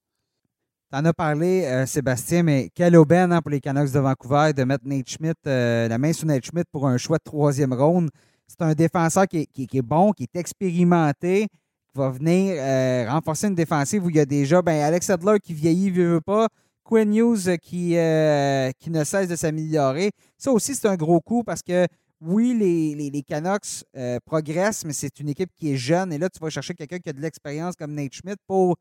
Tu en as parlé, euh, Sébastien, mais quelle aubaine hein, pour les Canucks de Vancouver de mettre Nate Schmidt, euh, la main sur Nate Schmidt pour un choix de troisième ronde. C'est un défenseur qui est, bon, qui est expérimenté, qui va venir euh, renforcer une défensive où il y a déjà ben, Alex Adler qui vieillit, veut, veut pas, Quinn Hughes qui, qui ne cesse de s'améliorer. Ça aussi, c'est un gros coup parce que oui, les, les, Canucks progressent, mais c'est une équipe qui est jeune. Et là, tu vas chercher quelqu'un qui a de l'expérience comme Nate Schmidt pour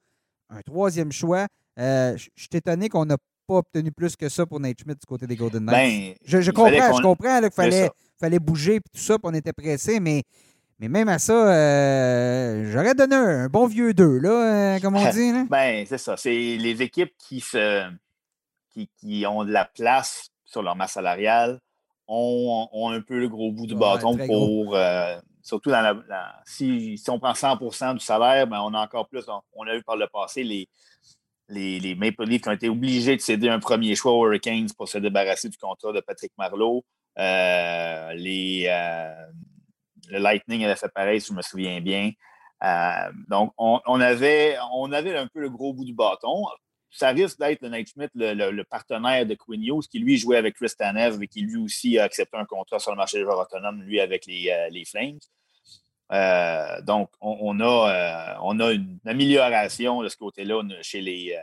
un troisième choix. Je suis étonné qu'on n'a pas obtenu plus que ça pour Nate Schmidt du côté des Golden Knights. Ben, je, comprends, je comprends qu'il fallait, fallait bouger et tout ça, puis on était pressé, mais, mais même à ça, euh, j'aurais donné un, bon vieux 2, là, euh, comme on dit. Ben, c'est ça. C'est les équipes qui, se, qui, ont de la place sur leur masse salariale ont, ont un peu le gros bout du bâton pour. Euh, surtout dans la, si, si, on prend 100% du salaire, ben on a encore plus. On, a vu par le passé les, les, Maple Leafs qui ont été obligés de céder un premier choix aux Hurricanes pour se débarrasser du contrat de Patrick Marleau. Euh, les, euh, le Lightning avait fait pareil, si je me souviens bien. Euh, donc, on, avait, on avait un peu le gros bout du bâton. Ça risque d'être le Nate Schmidt, le, partenaire de Quinn Hughes, qui lui jouait avec Chris Tanev et qui lui aussi a accepté un contrat sur le marché des joueurs autonomes, lui avec les Flames. Donc, on, a, on a une amélioration de ce côté-là chez les,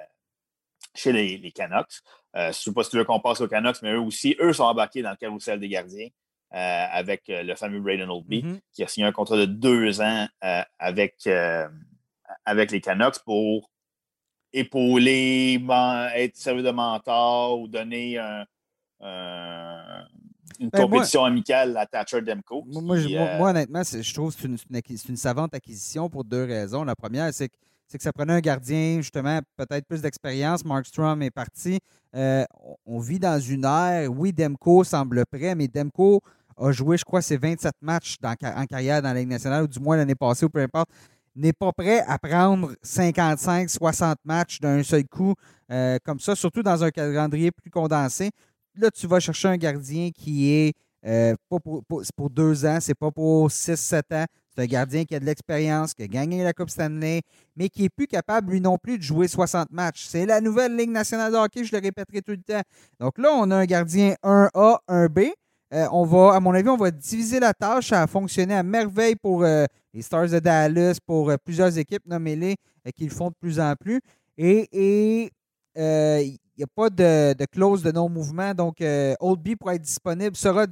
chez les, Canucks. je ne sais pas si tu veux qu'on passe aux Canucks, mais eux aussi, eux sont embarqués dans le carrousel des gardiens. Euh, avec euh, le fameux Braden Oldby, mm-hmm. qui a signé un contrat de deux ans euh, avec, avec les Canucks pour épauler, être servi de mentor ou donner une ben, compétition amicale à Thatcher Demko. Moi, honnêtement, je trouve que c'est une, savante acquisition pour deux raisons. La première, c'est que c'est que ça prenait un gardien, justement, peut-être plus d'expérience. Mark Strom est parti. on vit dans une ère, oui, Demko semble prêt, mais Demko a joué, je crois, ses 27 matchs en carrière dans la Ligue nationale, ou du moins l'année passée, ou peu importe, n'est pas prêt à prendre 55, 60 matchs d'un seul coup euh, comme ça, surtout dans un calendrier plus condensé. Là, tu vas chercher un gardien qui est euh, pas pour, deux ans, c'est pas pour 6-7 ans. C'est un gardien qui a de l'expérience, qui a gagné la Coupe Stanley, mais qui est plus capable, lui non plus, de jouer 60 matchs. C'est la nouvelle Ligue nationale de hockey, je le répéterai tout le temps. Donc là, on a un gardien 1A, 1B. Euh, on va, à mon avis, on va diviser la tâche. à fonctionner à merveille pour euh, les Stars de Dallas, pour plusieurs équipes, nommées-les, qui le font de plus en plus. Et n'y a pas de, clause de non-mouvement. Donc, Oldby pour être disponible sera.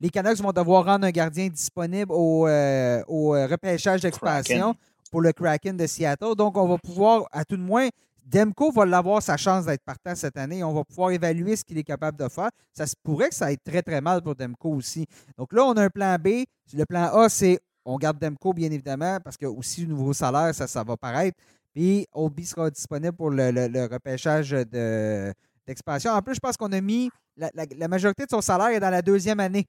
Les Canucks vont devoir rendre un gardien disponible au, au repêchage d'expansion pour le Kraken de Seattle. Donc, on va pouvoir, à tout de moins, Demko va l'avoir sa chance d'être partant cette année. On va pouvoir évaluer ce qu'il est capable de faire. Ça se pourrait que ça aille très, très mal pour Demko aussi. Donc là, on a un plan B. Le plan A, c'est on garde Demko, bien évidemment, parce que aussi, le nouveau salaire, ça, ça va paraître. Puis, Obi sera disponible pour le, repêchage d'expansion. en plus, je pense qu'on a mis la, majorité de son salaire est dans la deuxième année.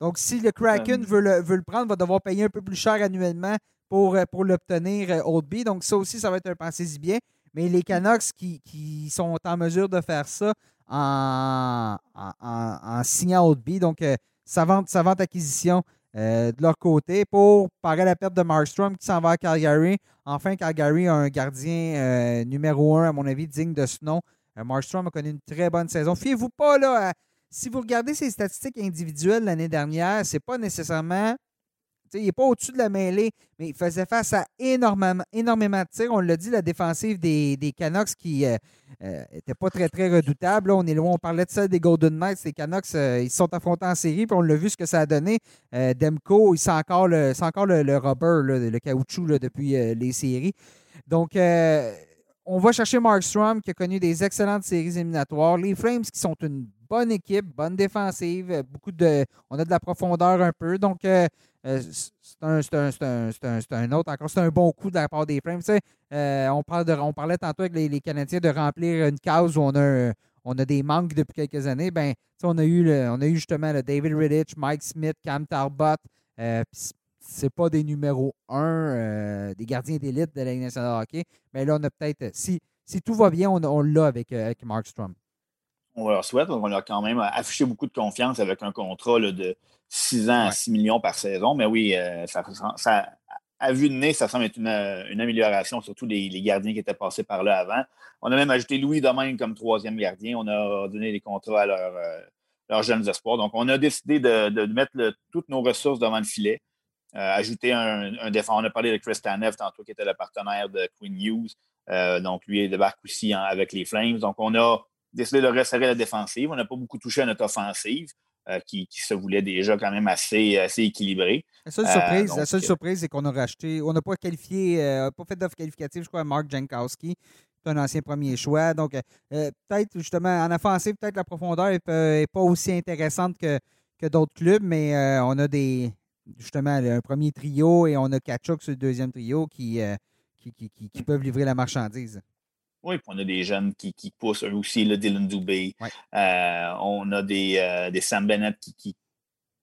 Donc, si le Kraken veut, le, veut le prendre, va devoir payer un peu plus cher annuellement pour, pour l'obtenir, euh, Oldby. Donc, ça aussi, ça va être un pensez-y bien. Mais les Canucks qui, sont en mesure de faire ça en, en, signant Oldby, donc euh, savante, savante acquisition euh, de leur côté pour parer la perte de Markstrom qui s'en va à Calgary. Enfin, Calgary a un gardien euh, numéro un, à mon avis, digne de ce nom. Markstrom a connu une très bonne saison. Fiez-vous pas là. si vous regardez ses statistiques individuelles l'année dernière, c'est pas nécessairement il n'est pas au-dessus de la mêlée, mais il faisait face à énormément, énormément de tirs. On l'a dit, la défensive des, des Canucks qui n'était euh, euh, pas très, très redoutable. on est loin, on parlait de ça des Golden Knights. Les Canucks, euh, ils se sont affrontés en série, puis on l'a vu ce que ça a donné. Demko, il sent encore le, encore le, rubber, le caoutchouc depuis les séries. Donc, on va chercher Markstrom qui a connu des excellentes séries éliminatoires. Les Flames qui sont une bonne équipe, bonne défensive, beaucoup de, on a de la profondeur un peu. Donc, euh, c'est un, autre, encore, c'est un bon coup de la part des Flames. Euh, on, parle de, on parlait tantôt avec les, Canadiens de remplir une case où on a, on a des manques depuis quelques années. Ben, on, a eu on a eu justement le David Riddich, Mike Smith, Cam Talbot. Euh, c'est pas des numéros 1, euh, des gardiens d'élite de la Ligue nationale de hockey. Mais là, on a peut-être, si, si tout va bien, on, l'a avec, avec Mark Strom. On leur souhaite. On leur a quand même affiché beaucoup de confiance avec un contrat de 6 ans à 6 millions par saison. Mais oui, euh, ça, ça, à vue de nez, ça semble être une, amélioration, surtout les, gardiens qui étaient passés par là avant. On a même ajouté Louis Domingue comme troisième gardien. On a donné des contrats à euh, leurs jeunes espoirs. Donc, on a décidé de, mettre toutes nos ressources devant le filet. Euh, ajouter un, défenseur. On a parlé de Chris Tanev tantôt, qui était le partenaire de Queen Hughes. donc, lui, il débarque aussi avec les Flames. Donc, on a décidé de resserrer la défensive. On n'a pas beaucoup touché à notre offensive. qui, se voulait déjà quand même assez, assez équilibré. La seule surprise, la seule surprise, c'est qu'on a racheté, on n'a pas qualifié, pas fait d'offre qualificative, je crois, à Mark Jankowski, un ancien premier choix. Donc, peut-être justement en offensive, peut-être la profondeur n'est pas aussi intéressante que, que d'autres clubs, mais on a des, justement un premier trio et on a Kachuk sur le deuxième trio qui, euh, qui, peuvent livrer la marchandise. Oui, puis on a des jeunes qui, poussent aussi, le Dylan Dubé. Euh, on a des, euh, des Sam Bennett qui,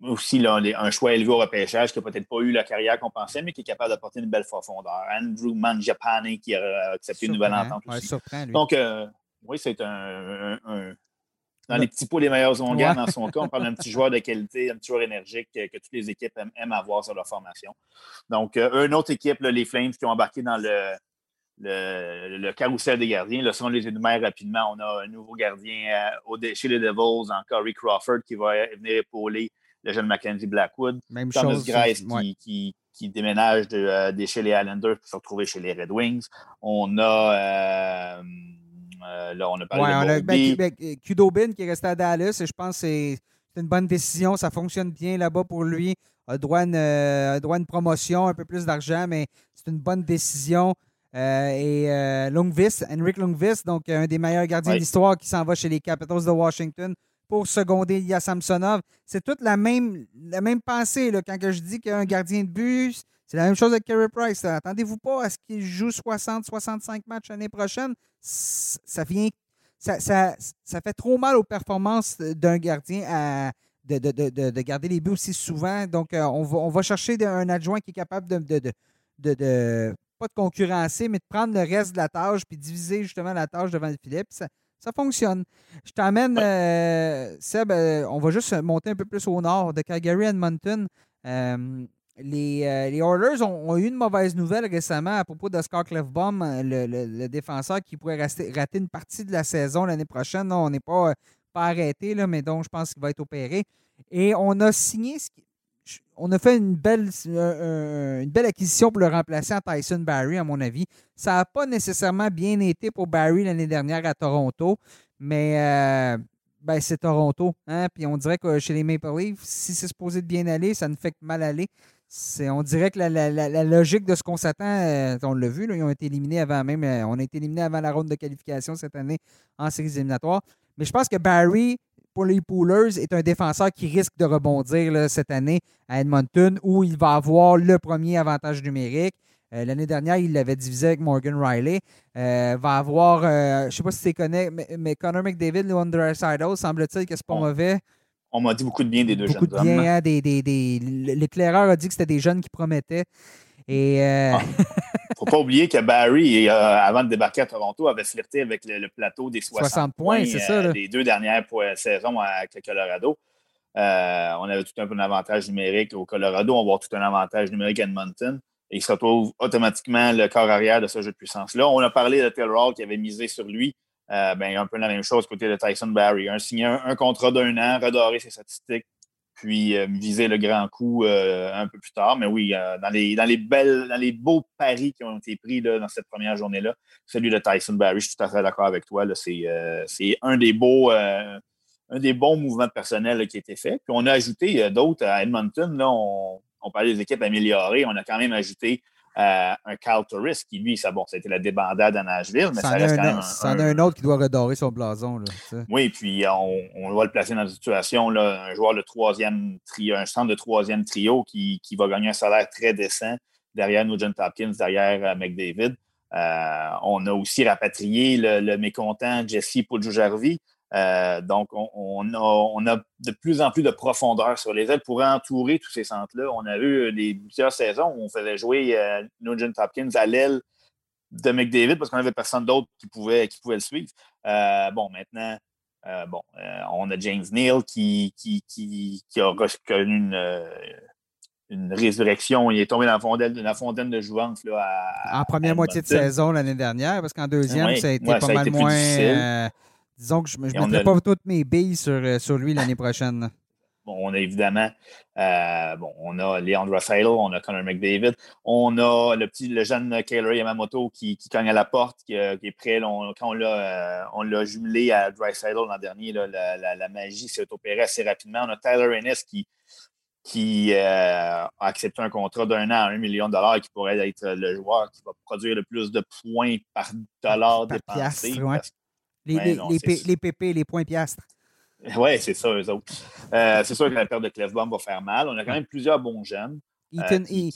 aussi là, un choix élevé au repêchage qui n'a peut-être pas eu la carrière qu'on pensait, mais qui est capable d'apporter une belle profondeur. Andrew Manjapane qui a accepté une nouvelle entente aussi. Donc, oui, c'est un, dans les petits pots les meilleurs onguents, dans son cas, on parle d'un petit joueur de qualité, un petit joueur énergique que, toutes les équipes aiment, avoir sur leur formation. Donc, euh, une autre équipe, les Flames, qui ont embarqué dans le, le, carrousel des gardiens. Là, si on les énumère rapidement, on a un nouveau gardien euh, chez les Devils, en Corey Crawford, qui va venir épauler le jeune Mackenzie Blackwood. Même Thomas chose, Grice, qui, qui, déménage de, euh, chez les Islanders pour se retrouver chez les Red Wings. On a euh, là, on a parlé de on ben, Kudobin qui est resté à Dallas, et je pense que c'est une bonne décision. Ça fonctionne bien là-bas pour lui. A droit à une, euh, droit une promotion, un peu plus d'argent, mais c'est une bonne décision. Euh, et Longvis, Henrik Longvis, donc un des meilleurs gardiens d'histoire qui s'en va chez les Capitals de Washington pour seconder Ilya Samsonov. C'est toute la même, la même pensée là, quand je dis qu'un gardien de but, c'est la même chose avec Carey Price. Attendez-vous pas à ce qu'il joue 60-65 matchs l'année prochaine. Ça vient. Ça, fait trop mal aux performances d'un gardien à, de, garder les buts aussi souvent. Donc, euh, on, va, on va chercher un adjoint qui est capable de, de, pas de concurrencer, mais de prendre le reste de la tâche puis diviser justement la tâche devant le filet. ça, ça fonctionne. Je t'emmène, euh, Seb, euh, on va juste monter un peu plus au nord de Calgary Edmonton. Les, euh, les Oilers ont, eu une mauvaise nouvelle récemment à propos d'Oscar Clefbaum, euh, le, le, défenseur qui pourrait rester, rater une partie de la saison l'année prochaine. on n'est pas, euh, pas arrêté, là, mais donc je pense qu'il va être opéré. Et on a signé, on a fait une belle, acquisition pour le remplacer en Tyson Barry, à mon avis. Ça n'a pas nécessairement bien été pour Barry l'année dernière à Toronto, mais ben, c'est Toronto. Hein? Puis on dirait que chez les Maple Leafs, si c'est supposé de bien aller, ça ne fait que mal aller on dirait que la, logique de ce qu'on s'attend, euh, on l'a vu, ils ont été éliminés avant même, euh, on a été éliminés avant la ronde de qualification cette année en séries éliminatoires. Mais je pense que Barry, pour les Poolers, est un défenseur qui risque de rebondir cette année à Edmonton, où il va avoir le premier avantage numérique. Euh, l'année dernière, il l'avait divisé avec Morgan Riley. va avoir, je ne sais pas si tu connais, mais, Connor McDavid, le Underside, semble-t-il que c'est pas mauvais on m'a dit beaucoup de bien des deux beaucoup jeunes de bien, hein, des, des, L'éclaireur a dit que c'était des jeunes qui promettaient. Et euh... Ah. faut pas oublier que Barry, euh, avant de débarquer à Toronto, avait flirté avec le, plateau des 60, points, c'est ça. Euh, les deux dernières saisons avec le Colorado. Euh, on avait tout un peu d'avantage numérique au Colorado. On va avoir tout un avantage numérique à Edmonton. Et il se retrouve automatiquement le corps arrière de ce jeu de puissance-là. On a parlé de Taylor qui avait misé sur lui euh, ben, un peu la même chose côté de Tyson Barry. Un, signer un, contrat d'un an, redorer ses statistiques, puis euh, viser le grand coup euh, un peu plus tard. Mais oui, dans, les, dans, les dans les beaux paris qui ont été pris dans cette première journée-là, celui de Tyson Barry, je suis tout à fait d'accord avec toi. C'est un des beaux. un des bons mouvements personnels qui a été fait. Puis on a ajouté d'autres à Edmonton. Là, on parlait des équipes améliorées. On a quand même ajouté un Cal Torres qui, lui, ça, bon, c'était la débandade à Nashville, mais ça, reste quand même un, Ça en a un autre qui doit redorer son blason. Là, oui, puis on, on, va le placer dans une situation, là, un joueur de troisième trio, un centre de troisième trio qui, qui va gagner un salaire très décent derrière Nugent Hopkins, derrière euh, McDavid. Euh, on a aussi rapatrié le, mécontent Jesse Pujujärvi, euh, donc, on, a, de plus en plus de profondeur sur les ailes pour entourer tous ces centres-là. On a eu des, plusieurs saisons où on faisait jouer euh, Nugent Hopkins à l'aile de McDavid parce qu'on n'avait personne d'autre qui pouvait, qui pouvait le suivre. Euh, bon, maintenant, bon, on a James Neal qui, qui, qui, a reconnu une, une résurrection. Il est tombé dans la fontaine, la fontaine de jouance. Là, en première moitié de saison l'année dernière, parce qu'en deuxième, ça a été pas mal moins. Disons que je ne mettrai pas toutes mes billes sur, euh, sur lui l'année prochaine. on a évidemment, euh, bon, on a Seidel, on a Connor McDavid, on a le petit, le jeune Kaylor Yamamoto qui, qui cogne à la porte, qui, est prêt. quand on l'a, on l'a jumelé à Dry l'an dernier, la, magie s'est opérée assez rapidement. On a Tyler Ennis qui, qui a accepté un contrat d'un an à un million de dollars et qui pourrait être le joueur qui va produire le plus de points par dollar dépensé. Les, les, les, PP, les points piastres. Oui, c'est ça, eux autres. Euh, c'est sûr que la perte de Clefbaum va faire mal. On a quand même plusieurs bons jeunes. Euh, Ethan, qui,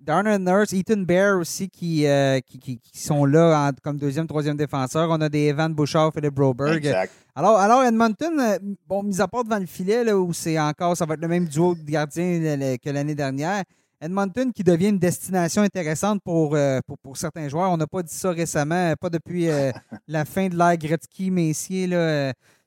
Darnell Nurse, Ethan Bear aussi qui, euh, qui, qui, sont là comme deuxième, troisième défenseur. On a des Evan Bouchard, Philippe Broberg. Alors, alors Edmonton, bon, mis à part devant le filet, là, où c'est encore, ça va être le même duo de gardiens que l'année dernière. Edmonton qui devient une destination intéressante pour, pour, pour, certains joueurs. On n'a pas dit ça récemment, pas depuis la fin de l'ère Gretzky-Messier.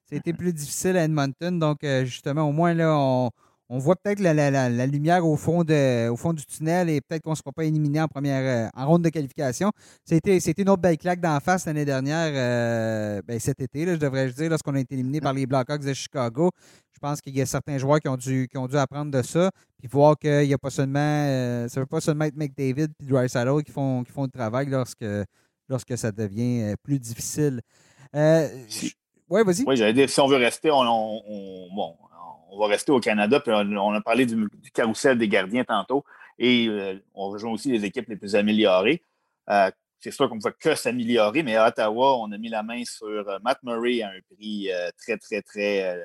C'était plus difficile à Edmonton. Donc, euh, justement, au moins, là, on, voit peut-être la, lumière au fond, de, au fond du tunnel et peut-être qu'on ne sera pas éliminé en première euh, en ronde de qualification. C'était, une autre belle claque d'en face l'année dernière, euh, ben, cet été, je devrais dire, lorsqu'on a été éliminé par les Blackhawks de Chicago. Je pense qu'il y a certains joueurs qui ont dû, qui ont dû apprendre de ça, puis voir qu'il n'y a pas seulement, ça ne veut pas seulement être McDavid et Dry qui font, qui font le travail lorsque, lorsque ça devient plus difficile. Oui, vas-y. Oui, j'allais dire, si on veut rester, on, bon, on va rester au Canada. Puis on, a parlé du, carrousel des gardiens tantôt. Et euh, on rejoint aussi les équipes les plus améliorées. Euh, c'est sûr qu'on ne peut que s'améliorer, mais à Ottawa, on a mis la main sur euh, Matt Murray à un prix très, très, très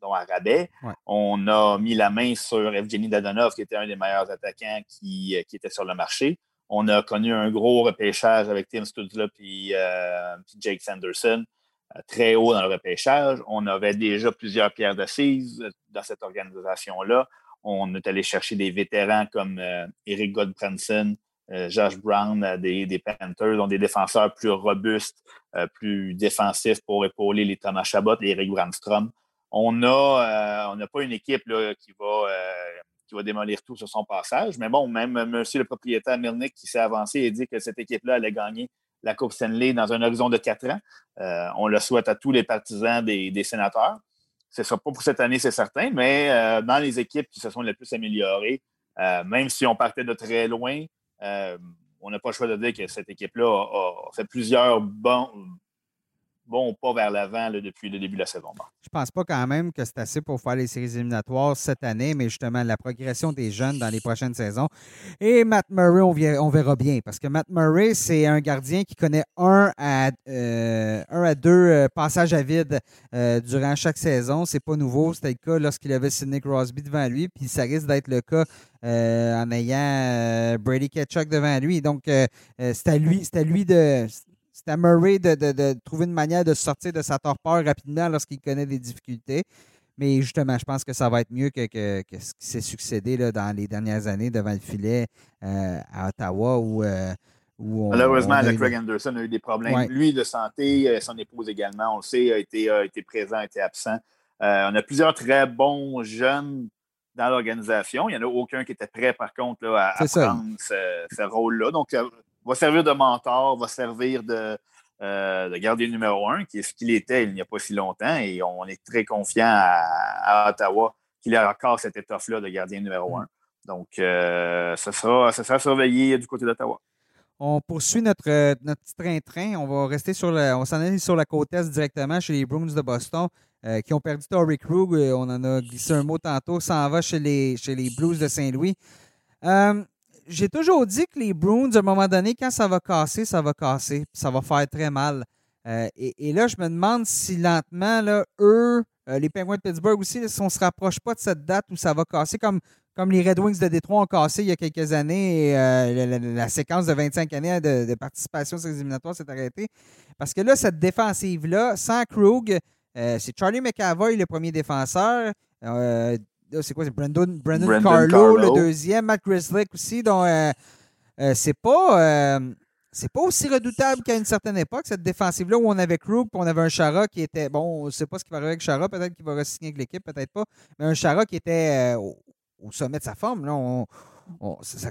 dont à rabais. On a mis la main sur Evgeny Dadonov, qui était un des meilleurs attaquants qui, qui était sur le marché. On a connu un gros repêchage avec Tim Studzla et Jake Sanderson. Euh, très haut dans le repêchage. On avait déjà plusieurs pierres d'assises euh, dans cette organisation-là. On est allé chercher des vétérans comme euh, Eric Godbranson, Josh Brown des, Panthers, donc des défenseurs plus robustes, plus défensifs pour épauler les Thomas Chabot et Eric Brandstrom. On n'a pas une équipe qui, va, démolir tout sur son passage, mais bon, même monsieur le propriétaire Milnick qui s'est avancé et dit que cette équipe-là allait gagner la Coupe Stanley dans un horizon de quatre ans. Euh, on le souhaite à tous les partisans des, sénateurs. Ce ne sera pas pour cette année, c'est certain, mais euh, dans les équipes qui se sont les plus améliorées, euh, même si on partait de très loin, on n'a pas le choix de dire que cette équipe-là a, fait plusieurs bons, bon pas vers l'avant depuis le début de la saison. Je pense pas quand même que c'est assez pour faire les séries éliminatoires cette année, mais justement la progression des jeunes dans les prochaines saisons. Et Matt Murray, on, verra bien, parce que Matt Murray, c'est un gardien qui connaît un à, euh, deux euh, passages à vide euh, durant chaque saison. C'est pas nouveau. C'était le cas lorsqu'il avait Sidney Crosby devant lui, puis ça risque d'être le cas en ayant Brady Ketchuk devant lui. Donc, c'est à lui, c'est à lui de c'est à Murray de, trouver une manière de sortir de sa torpeur rapidement lorsqu'il connaît des difficultés. Mais justement, je pense que ça va être mieux que, ce qui s'est succédé là, dans les dernières années devant le filet euh, à Ottawa où, euh, Malheureusement, Craig Anderson a eu des problèmes. Lui, de santé, euh, son épouse également, on le sait, a été, a été présent, a été absent. on a plusieurs très bons jeunes dans l'organisation. Il n'y en a aucun qui était prêt, par contre, à, prendre ce, rôle-là. Donc, va servir de mentor, va servir de, euh, gardien numéro un, qui est ce qu'il était il n'y a pas si longtemps. Et on est très confiant à, Ottawa qu'il a encore cette étoffe-là de gardien numéro un. Donc, euh, ça, sera, ça sera surveillé du côté d'Ottawa. On poursuit notre, notre petit train-train. On va rester sur on s'en est sur la côte est directement chez les Bruins de Boston euh, qui ont perdu Tory Krug. On en a glissé un mot tantôt. Ça en va chez les, chez les Blues de Saint-Louis j'ai toujours dit que les Bruins, à un moment donné, quand ça va casser, ça va casser. Ça va faire très mal. Euh, et, là, je me demande si lentement, là, eux, euh, les Penguins de Pittsburgh aussi, si on ne se rapproche pas de cette date où ça va casser, comme, comme les Red Wings de Détroit ont cassé il y a quelques années et euh, la, séquence de 25 années de, participation sur les éliminatoires s'est arrêtée. Parce que là, cette défensive-là, sans Krug, c'est Charlie McAvoy le premier défenseur c'est quoi? C'est Brandon, Brandon, Carlo, le deuxième, Matt Grizzlick aussi. Donc, euh, euh, c'est pas. Euh, c'est pas aussi redoutable qu'à une certaine époque, cette défensive-là, où on avait Krug, on avait un Chara qui était. Bon, on ne sait pas ce qui va arriver avec Chara, peut-être qu'il va re-signer avec l'équipe, peut-être pas. Mais un Chara qui était au, sommet de sa forme. Là,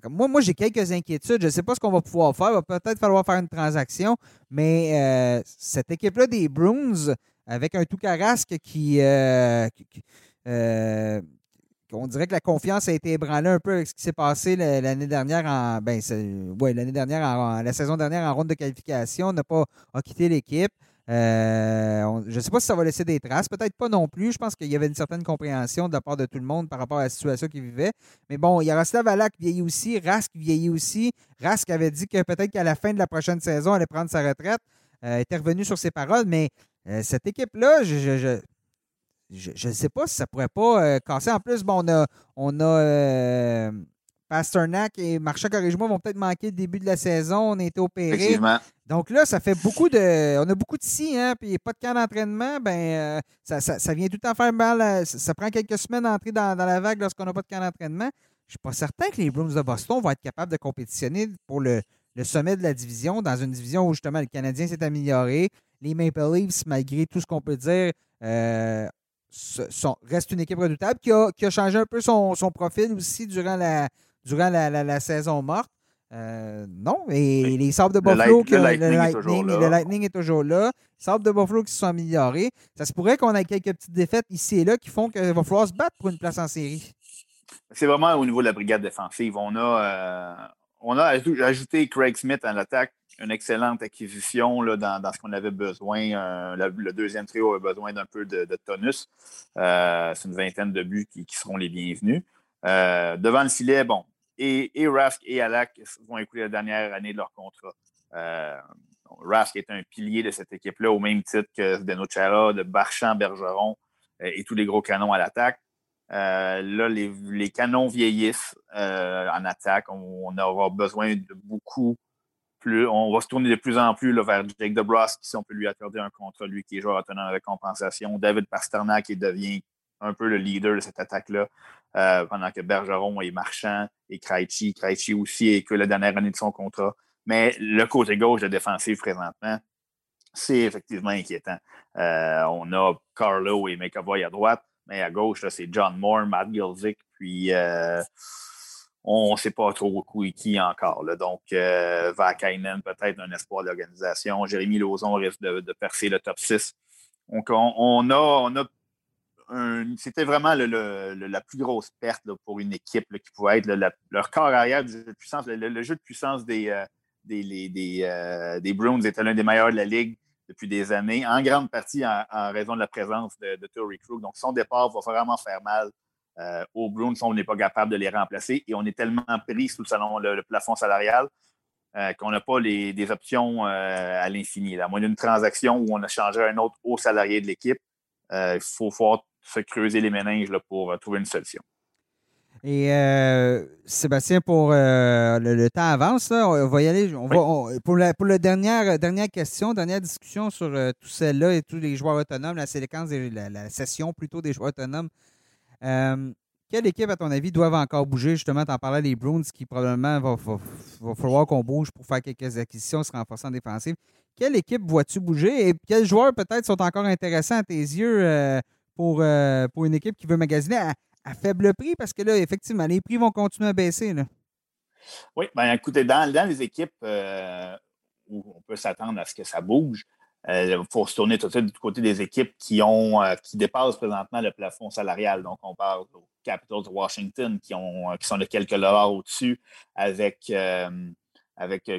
moi, moi j'ai quelques inquiétudes. Je ne sais pas ce qu'on va pouvoir faire. Il va peut-être falloir faire une transaction. Mais cette équipe-là des Bruins, avec un tout carasque qui, on dirait que la confiance a été ébranlée un peu avec ce qui s'est passé l'année dernière en ben l'année dernière la saison dernière en ronde de qualification, on n'a pas quitté l'équipe. Euh, je ne sais pas si ça va laisser des traces, peut-être pas non plus. Je pense qu'il y avait une certaine compréhension de la part de tout le monde par rapport à la situation qu'il vivait. Mais bon, il y a Rostov Alak vieillit aussi, Rask vieillit aussi. Rask avait dit que peut-être qu'à la fin de la prochaine saison, elle allait prendre sa retraite. Euh, était revenu sur ses paroles, mais euh, cette équipe-là, je ne sais pas si ça pourrait pas euh, casser. En plus, bon, on a, on a euh, Pasternak et Marchand Corrige-moi vont peut-être manquer le début de la saison. On a été opérés. Donc là, ça fait beaucoup de. On a beaucoup de si, hein, puis pas de camp d'entraînement. Ben, euh, ça, vient tout le temps faire mal. Ça, prend quelques semaines d'entrer dans, la vague lorsqu'on n'a pas de camp d'entraînement. Je ne suis pas certain que les Bruins de Boston vont être capables de compétitionner pour le, le sommet de la division, dans une division où justement le Canadien s'est amélioré. Les Maple Leafs, malgré tout ce qu'on peut dire, reste une équipe redoutable qui a, qui a changé un peu son, profil aussi durant la, durant la, saison morte. Euh, non, et les Sabres de Buffalo, le, Lightning, est toujours là. Les Sabres de Buffalo qui se sont améliorés. Ça se pourrait qu'on ait quelques petites défaites ici et là qui font qu'il va falloir se battre pour une place en série. C'est vraiment au niveau de la brigade défensive. On a, euh, on a ajouté Craig Smith à l'attaque une excellente acquisition là, dans, ce qu'on avait besoin. Euh, le, deuxième trio a besoin d'un peu de, tonus. Euh, c'est une vingtaine de buts qui, seront les bienvenus. Euh, devant le filet, bon, et, Rask et Alak vont écouler la dernière année de leur contrat. Rask est un pilier de cette équipe-là, au même titre que Denocera, de Barchamp, Bergeron et tous les gros canons à l'attaque. là, les, canons vieillissent en attaque. On, aura besoin de beaucoup on va se tourner de plus en plus vers Jake DeBrusque, si on peut lui accorder un contrat, lui qui est joueur autonome avec compensation. David Pasternak, qui devient un peu le leader de cette attaque-là, euh, pendant que Bergeron est marchand et Krejci. Krejci aussi est que la dernière année de son contrat. Mais le côté gauche de défensive présentement, c'est effectivement inquiétant. Euh, on a Carlo et McAvoy à droite, mais à gauche, c'est John Moore, Matt Gilzick, puis euh, on ne sait pas trop qui encore. Là. Donc, euh, Vakainen, peut-être un espoir d'organisation. Jérémy Lauzon risque de, percer le top 6. Donc, on, a, on c'était vraiment la plus grosse perte pour une équipe qui pouvait être leur corps arrière du jeu de puissance. Le, jeu de puissance des, euh, des, euh, des, Bruins était l'un des meilleurs de la Ligue depuis des années, en grande partie en, raison de la présence de, de Tory Crew. Donc, son départ va vraiment faire mal euh, au Bruins, on n'est pas capable de les remplacer et on est tellement pris sous le, salon, le, plafond salarial euh, qu'on n'a pas des options euh, à l'infini. À moins d'une transaction où on a changé un autre haut salarié de l'équipe, il faut, se creuser les méninges pour trouver une solution. Et Sébastien, pour le, temps avance, on va y aller. pour la, pour dernière, dernière question, dernière discussion sur tout celle-là et tous les joueurs autonomes, la séquence, la, la, session plutôt des joueurs autonomes euh, quelle équipe, à ton avis, doivent encore bouger? Justement, tu en parlais des Bruins qui probablement va, falloir qu'on bouge pour faire quelques acquisitions, se renforcer en défensive. Quelle équipe vois-tu bouger? Et quels joueurs peut-être sont encore intéressants à tes yeux euh, pour, euh, pour une équipe qui veut magasiner à, faible prix? Parce que là, effectivement, les prix vont continuer à baisser. Oui, bien écoutez, dans les équipes où on peut s'attendre à ce que ça bouge, il euh, faut se tourner tout de suite du côté des équipes qui ont euh, qui dépassent présentement le plafond salarial. Donc, on parle aux Capitals de Washington qui, ont, qui sont de quelques dollars au-dessus avec, euh, avec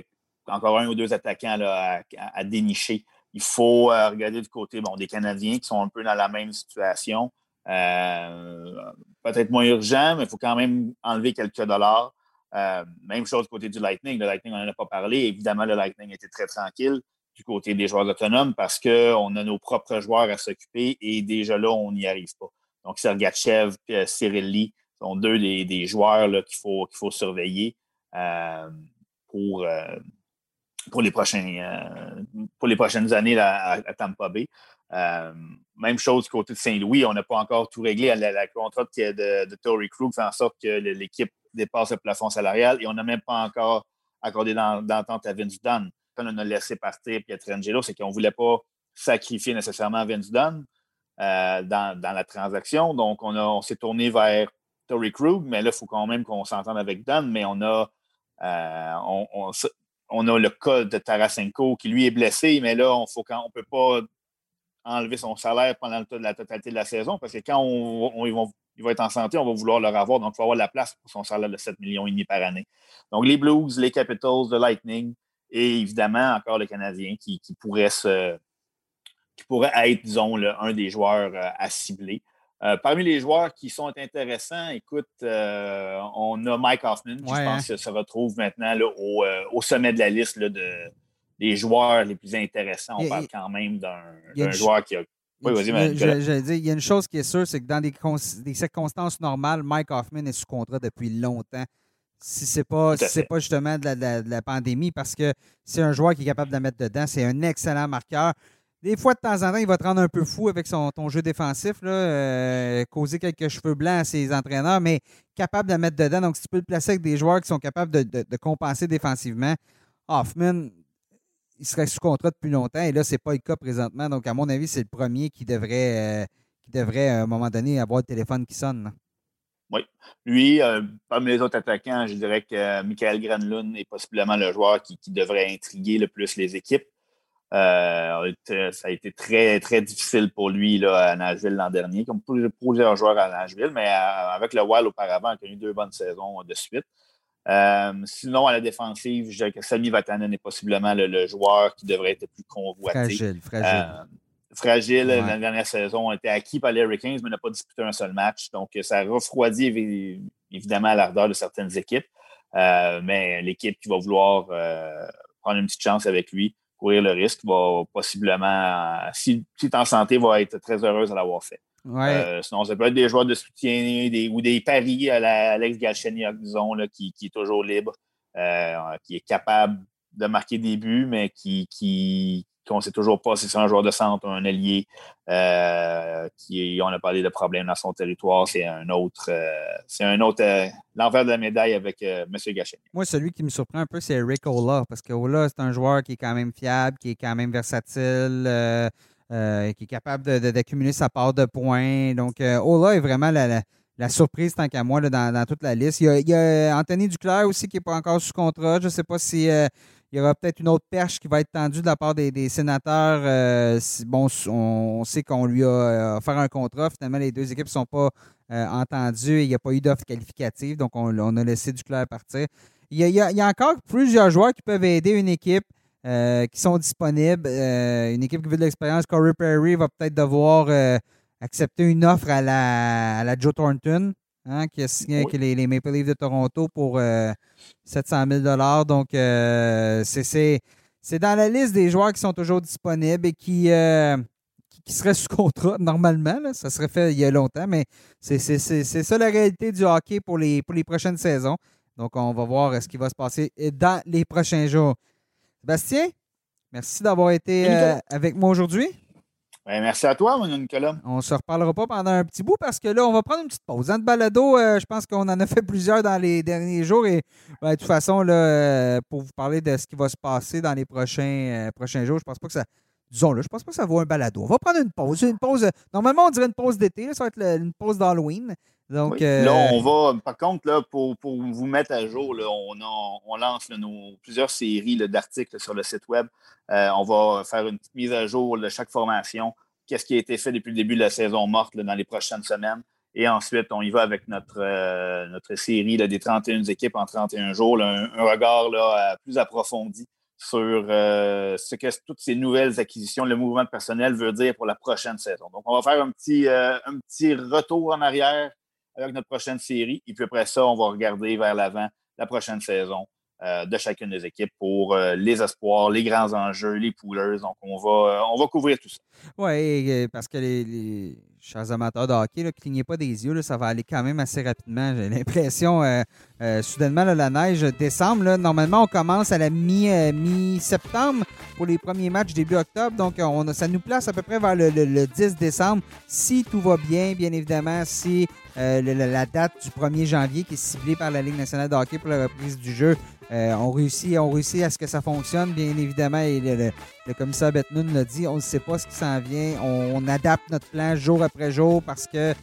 encore un ou deux attaquants là, à, dénicher. Il faut regarder du côté bon, des Canadiens qui sont un peu dans la même situation. Peut-être moins urgent, mais il faut quand même enlever quelques dollars. même chose du côté du Lightning. Le Lightning, on n'en a pas parlé. Évidemment, le Lightning était très tranquille du côté des joueurs autonomes parce qu'on a nos propres joueurs à s'occuper et déjà là, on n'y arrive pas. Donc, Sergachev et euh, Cyril Lee sont deux des, joueurs qu'il faut, surveiller euh, pour, euh, pour, les pour les prochaines années à, Tampa Bay. même chose côté de Saint-Louis, on n'a pas encore tout réglé. La, contrat de, de, Tory Krug fait en sorte que l'équipe dépasse le plafond salarial et on n'a même pas encore accordé d'entente à Vince on a laissé partir Pietrangelo, c'est qu'on ne voulait pas sacrifier nécessairement Vince Dunn euh, dans, la transaction. Donc, on, s'est tourné vers Tory Krug, mais là, il faut quand même qu'on s'entende avec Dunn, mais on a, euh, on, a le cas de Tarasenko qui, lui, est blessé, mais là, on ne peut pas enlever son salaire pendant la totalité de la saison parce que quand on, il va être en santé, on va vouloir le revoir. Donc, il faut avoir la place pour son salaire de 7 millions et demi par année. Donc, les Blues, les Capitals, le Lightning et évidemment encore le Canadien qui, pourrait se, qui pourrait être, disons, un des joueurs euh, à cibler. Euh, parmi les joueurs qui sont intéressants, écoute, euh, on a Mike Hoffman, qui je pense hein. se retrouve maintenant au, sommet de la liste de, des joueurs les plus intéressants. On parle quand même d'un joueur qui a oui, vas-y, dire, il y a une chose qui est sûre, c'est que dans des, circonstances normales, Mike Hoffman est sous contrat depuis longtemps. Si ce n'est pas, pas justement de la, pandémie, parce que c'est un joueur qui est capable de la mettre dedans. C'est un excellent marqueur. Des fois, de temps en temps, il va te rendre un peu fou avec son, ton jeu défensif, là, euh, causer quelques cheveux blancs à ses entraîneurs, mais capable de la mettre dedans. Donc, si tu peux le placer avec des joueurs qui sont capables de, de compenser défensivement, Hoffman, il serait sous contrat depuis longtemps et là, ce n'est pas le cas présentement. Donc, à mon avis, c'est le premier qui devrait, euh, qui devrait, à un moment donné, avoir le téléphone qui sonne. Oui. Lui, euh, parmi les autres attaquants, je dirais que euh, Michael Granlund est possiblement le joueur qui, devrait intriguer le plus les équipes. ça a été très, très difficile pour lui là, à Nashville l'an dernier, comme pour plusieurs joueurs à Nashville, mais avec le Wild auparavant, il a connu deux bonnes saisons de suite. Euh, sinon, à la défensive, je dirais que Sami Vatanen est possiblement le, joueur qui devrait être le plus convoité. Fragile, fragile. Euh, fragile, la dernière saison, a été acquis par les Hurricanes, mais n'a pas disputé un seul match. Donc, ça refroidit évidemment l'ardeur de certaines équipes. Euh, mais l'équipe qui va vouloir prendre une petite chance avec lui, courir le risque, va possiblement, si, si est en santé, va être très heureuse de l'avoir fait. Euh, sinon, ça peut être des joueurs de soutien des, ou des paris à Alex Galchenyuk, disons, là, qui, qui, est toujours libre, euh, qui est capable de marquer des buts, mais qui, qui qu'on ne sait toujours pas si c'est un joueur de centre ou un allié. Euh, qui on a parlé de problèmes dans son territoire. C'est un autre, c'est un autre l'envers de la médaille avec M. Galchenyuk. Moi, celui qui me surprend un peu, c'est Rick Ola, parce que Ola, c'est un joueur qui est quand même fiable, qui est quand même versatile. Euh, qui est capable d'accumuler sa part de points. Donc, euh, Ola est vraiment la, surprise, tant qu'à moi, dans, toute la liste. Il y, a, Anthony Duclair aussi qui n'est pas encore sous contrat. Je ne sais pas si. Euh, il y aura peut-être une autre perche qui va être tendue de la part des, sénateurs. bon, on, sait qu'on lui a offert un contrat. Finalement, les deux équipes ne sont pas entendues et il n'y a pas eu d'offre qualificative. Donc, on, a laissé Duclair partir. Il y, a, encore plusieurs joueurs qui peuvent aider une équipe. Euh, qui sont disponibles. Euh, une équipe qui veut de l'expérience, Corey Perry va peut-être devoir euh, accepter une offre à la, Joe Thornton, hein, qui a signé avec les, Maple Leafs de Toronto pour 700 000 Donc, c'est dans la liste des joueurs qui sont toujours disponibles et qui, qui, seraient sous contrat normalement. Ça serait fait il y a longtemps, mais c'est ça la réalité du hockey pour les, pour les prochaines saisons. Donc, on va voir ce qui va se passer dans les prochains jours. Bastien, merci d'avoir été euh, avec moi aujourd'hui. Ben, merci à toi, mon Nicolas. On ne se reparlera pas pendant un petit bout parce que là, on va prendre une petite pause. Dans le balado, euh, je pense qu'on en a fait plusieurs dans les derniers jours et ben, de toute façon, là, euh, pour vous parler de ce qui va se passer dans les prochains, prochains jours, je pense pas que ça. Disons-le, je pense pas que ça vaut un balado. On va prendre une pause. Une pause. Normalement, on dirait une pause d'été. Ça va être une pause d'Halloween. Donc, euh, Là, on va, par contre, là, pour, vous mettre à jour, on, lance nos, plusieurs séries d'articles sur le site web. Euh, on va faire une petite mise à jour de chaque formation. Qu'est-ce qui a été fait depuis le début de la saison morte dans les prochaines semaines. Et ensuite, on y va avec notre, euh, notre série des 31 équipes en 31 jours, un, regard là, plus approfondi sur ce que toutes ces nouvelles acquisitions, le mouvement de personnel veut dire pour la prochaine saison. Donc, on va faire un petit, un petit retour en arrière avec notre prochaine série. Et puis après ça, on va regarder vers l'avant la prochaine saison euh, de chacune des équipes pour euh, les espoirs, les grands enjeux, les poolers. Donc, on va, euh, on va couvrir tout ça. Oui, parce que les, chers amateurs de hockey, ne clignez pas des yeux, ça va aller quand même assez rapidement. J'ai l'impression, soudainement, la neige décembre. normalement, on commence à la mi-septembre pour les premiers matchs début octobre. Donc, on, ça nous place à peu près vers le, le 10 décembre. Si tout va bien, bien évidemment, si euh, la, date du 1er janvier qui est ciblée par la Ligue nationale de hockey pour la reprise du jeu. Euh, on, réussit, on réussit à ce que ça fonctionne, bien évidemment. Et le, commissaire Betnoun l'a dit, on ne sait pas ce qui s'en vient. On, adapte notre plan jour après jour parce que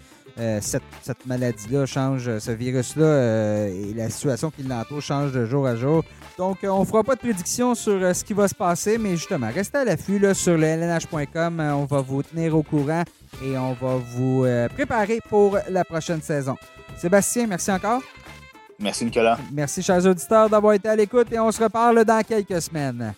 cette, maladie-là change, ce virus-là et la situation qui l'entoure change de jour à jour. Donc, on ne fera pas de prédiction sur ce qui va se passer, mais justement, restez à l'affût sur le lnh.com. on va vous tenir au courant et on va vous préparer pour la prochaine saison. Sébastien, merci encore. Merci, Nicolas. Merci, chers auditeurs, d'avoir été à l'écoute et on se reparle dans quelques semaines.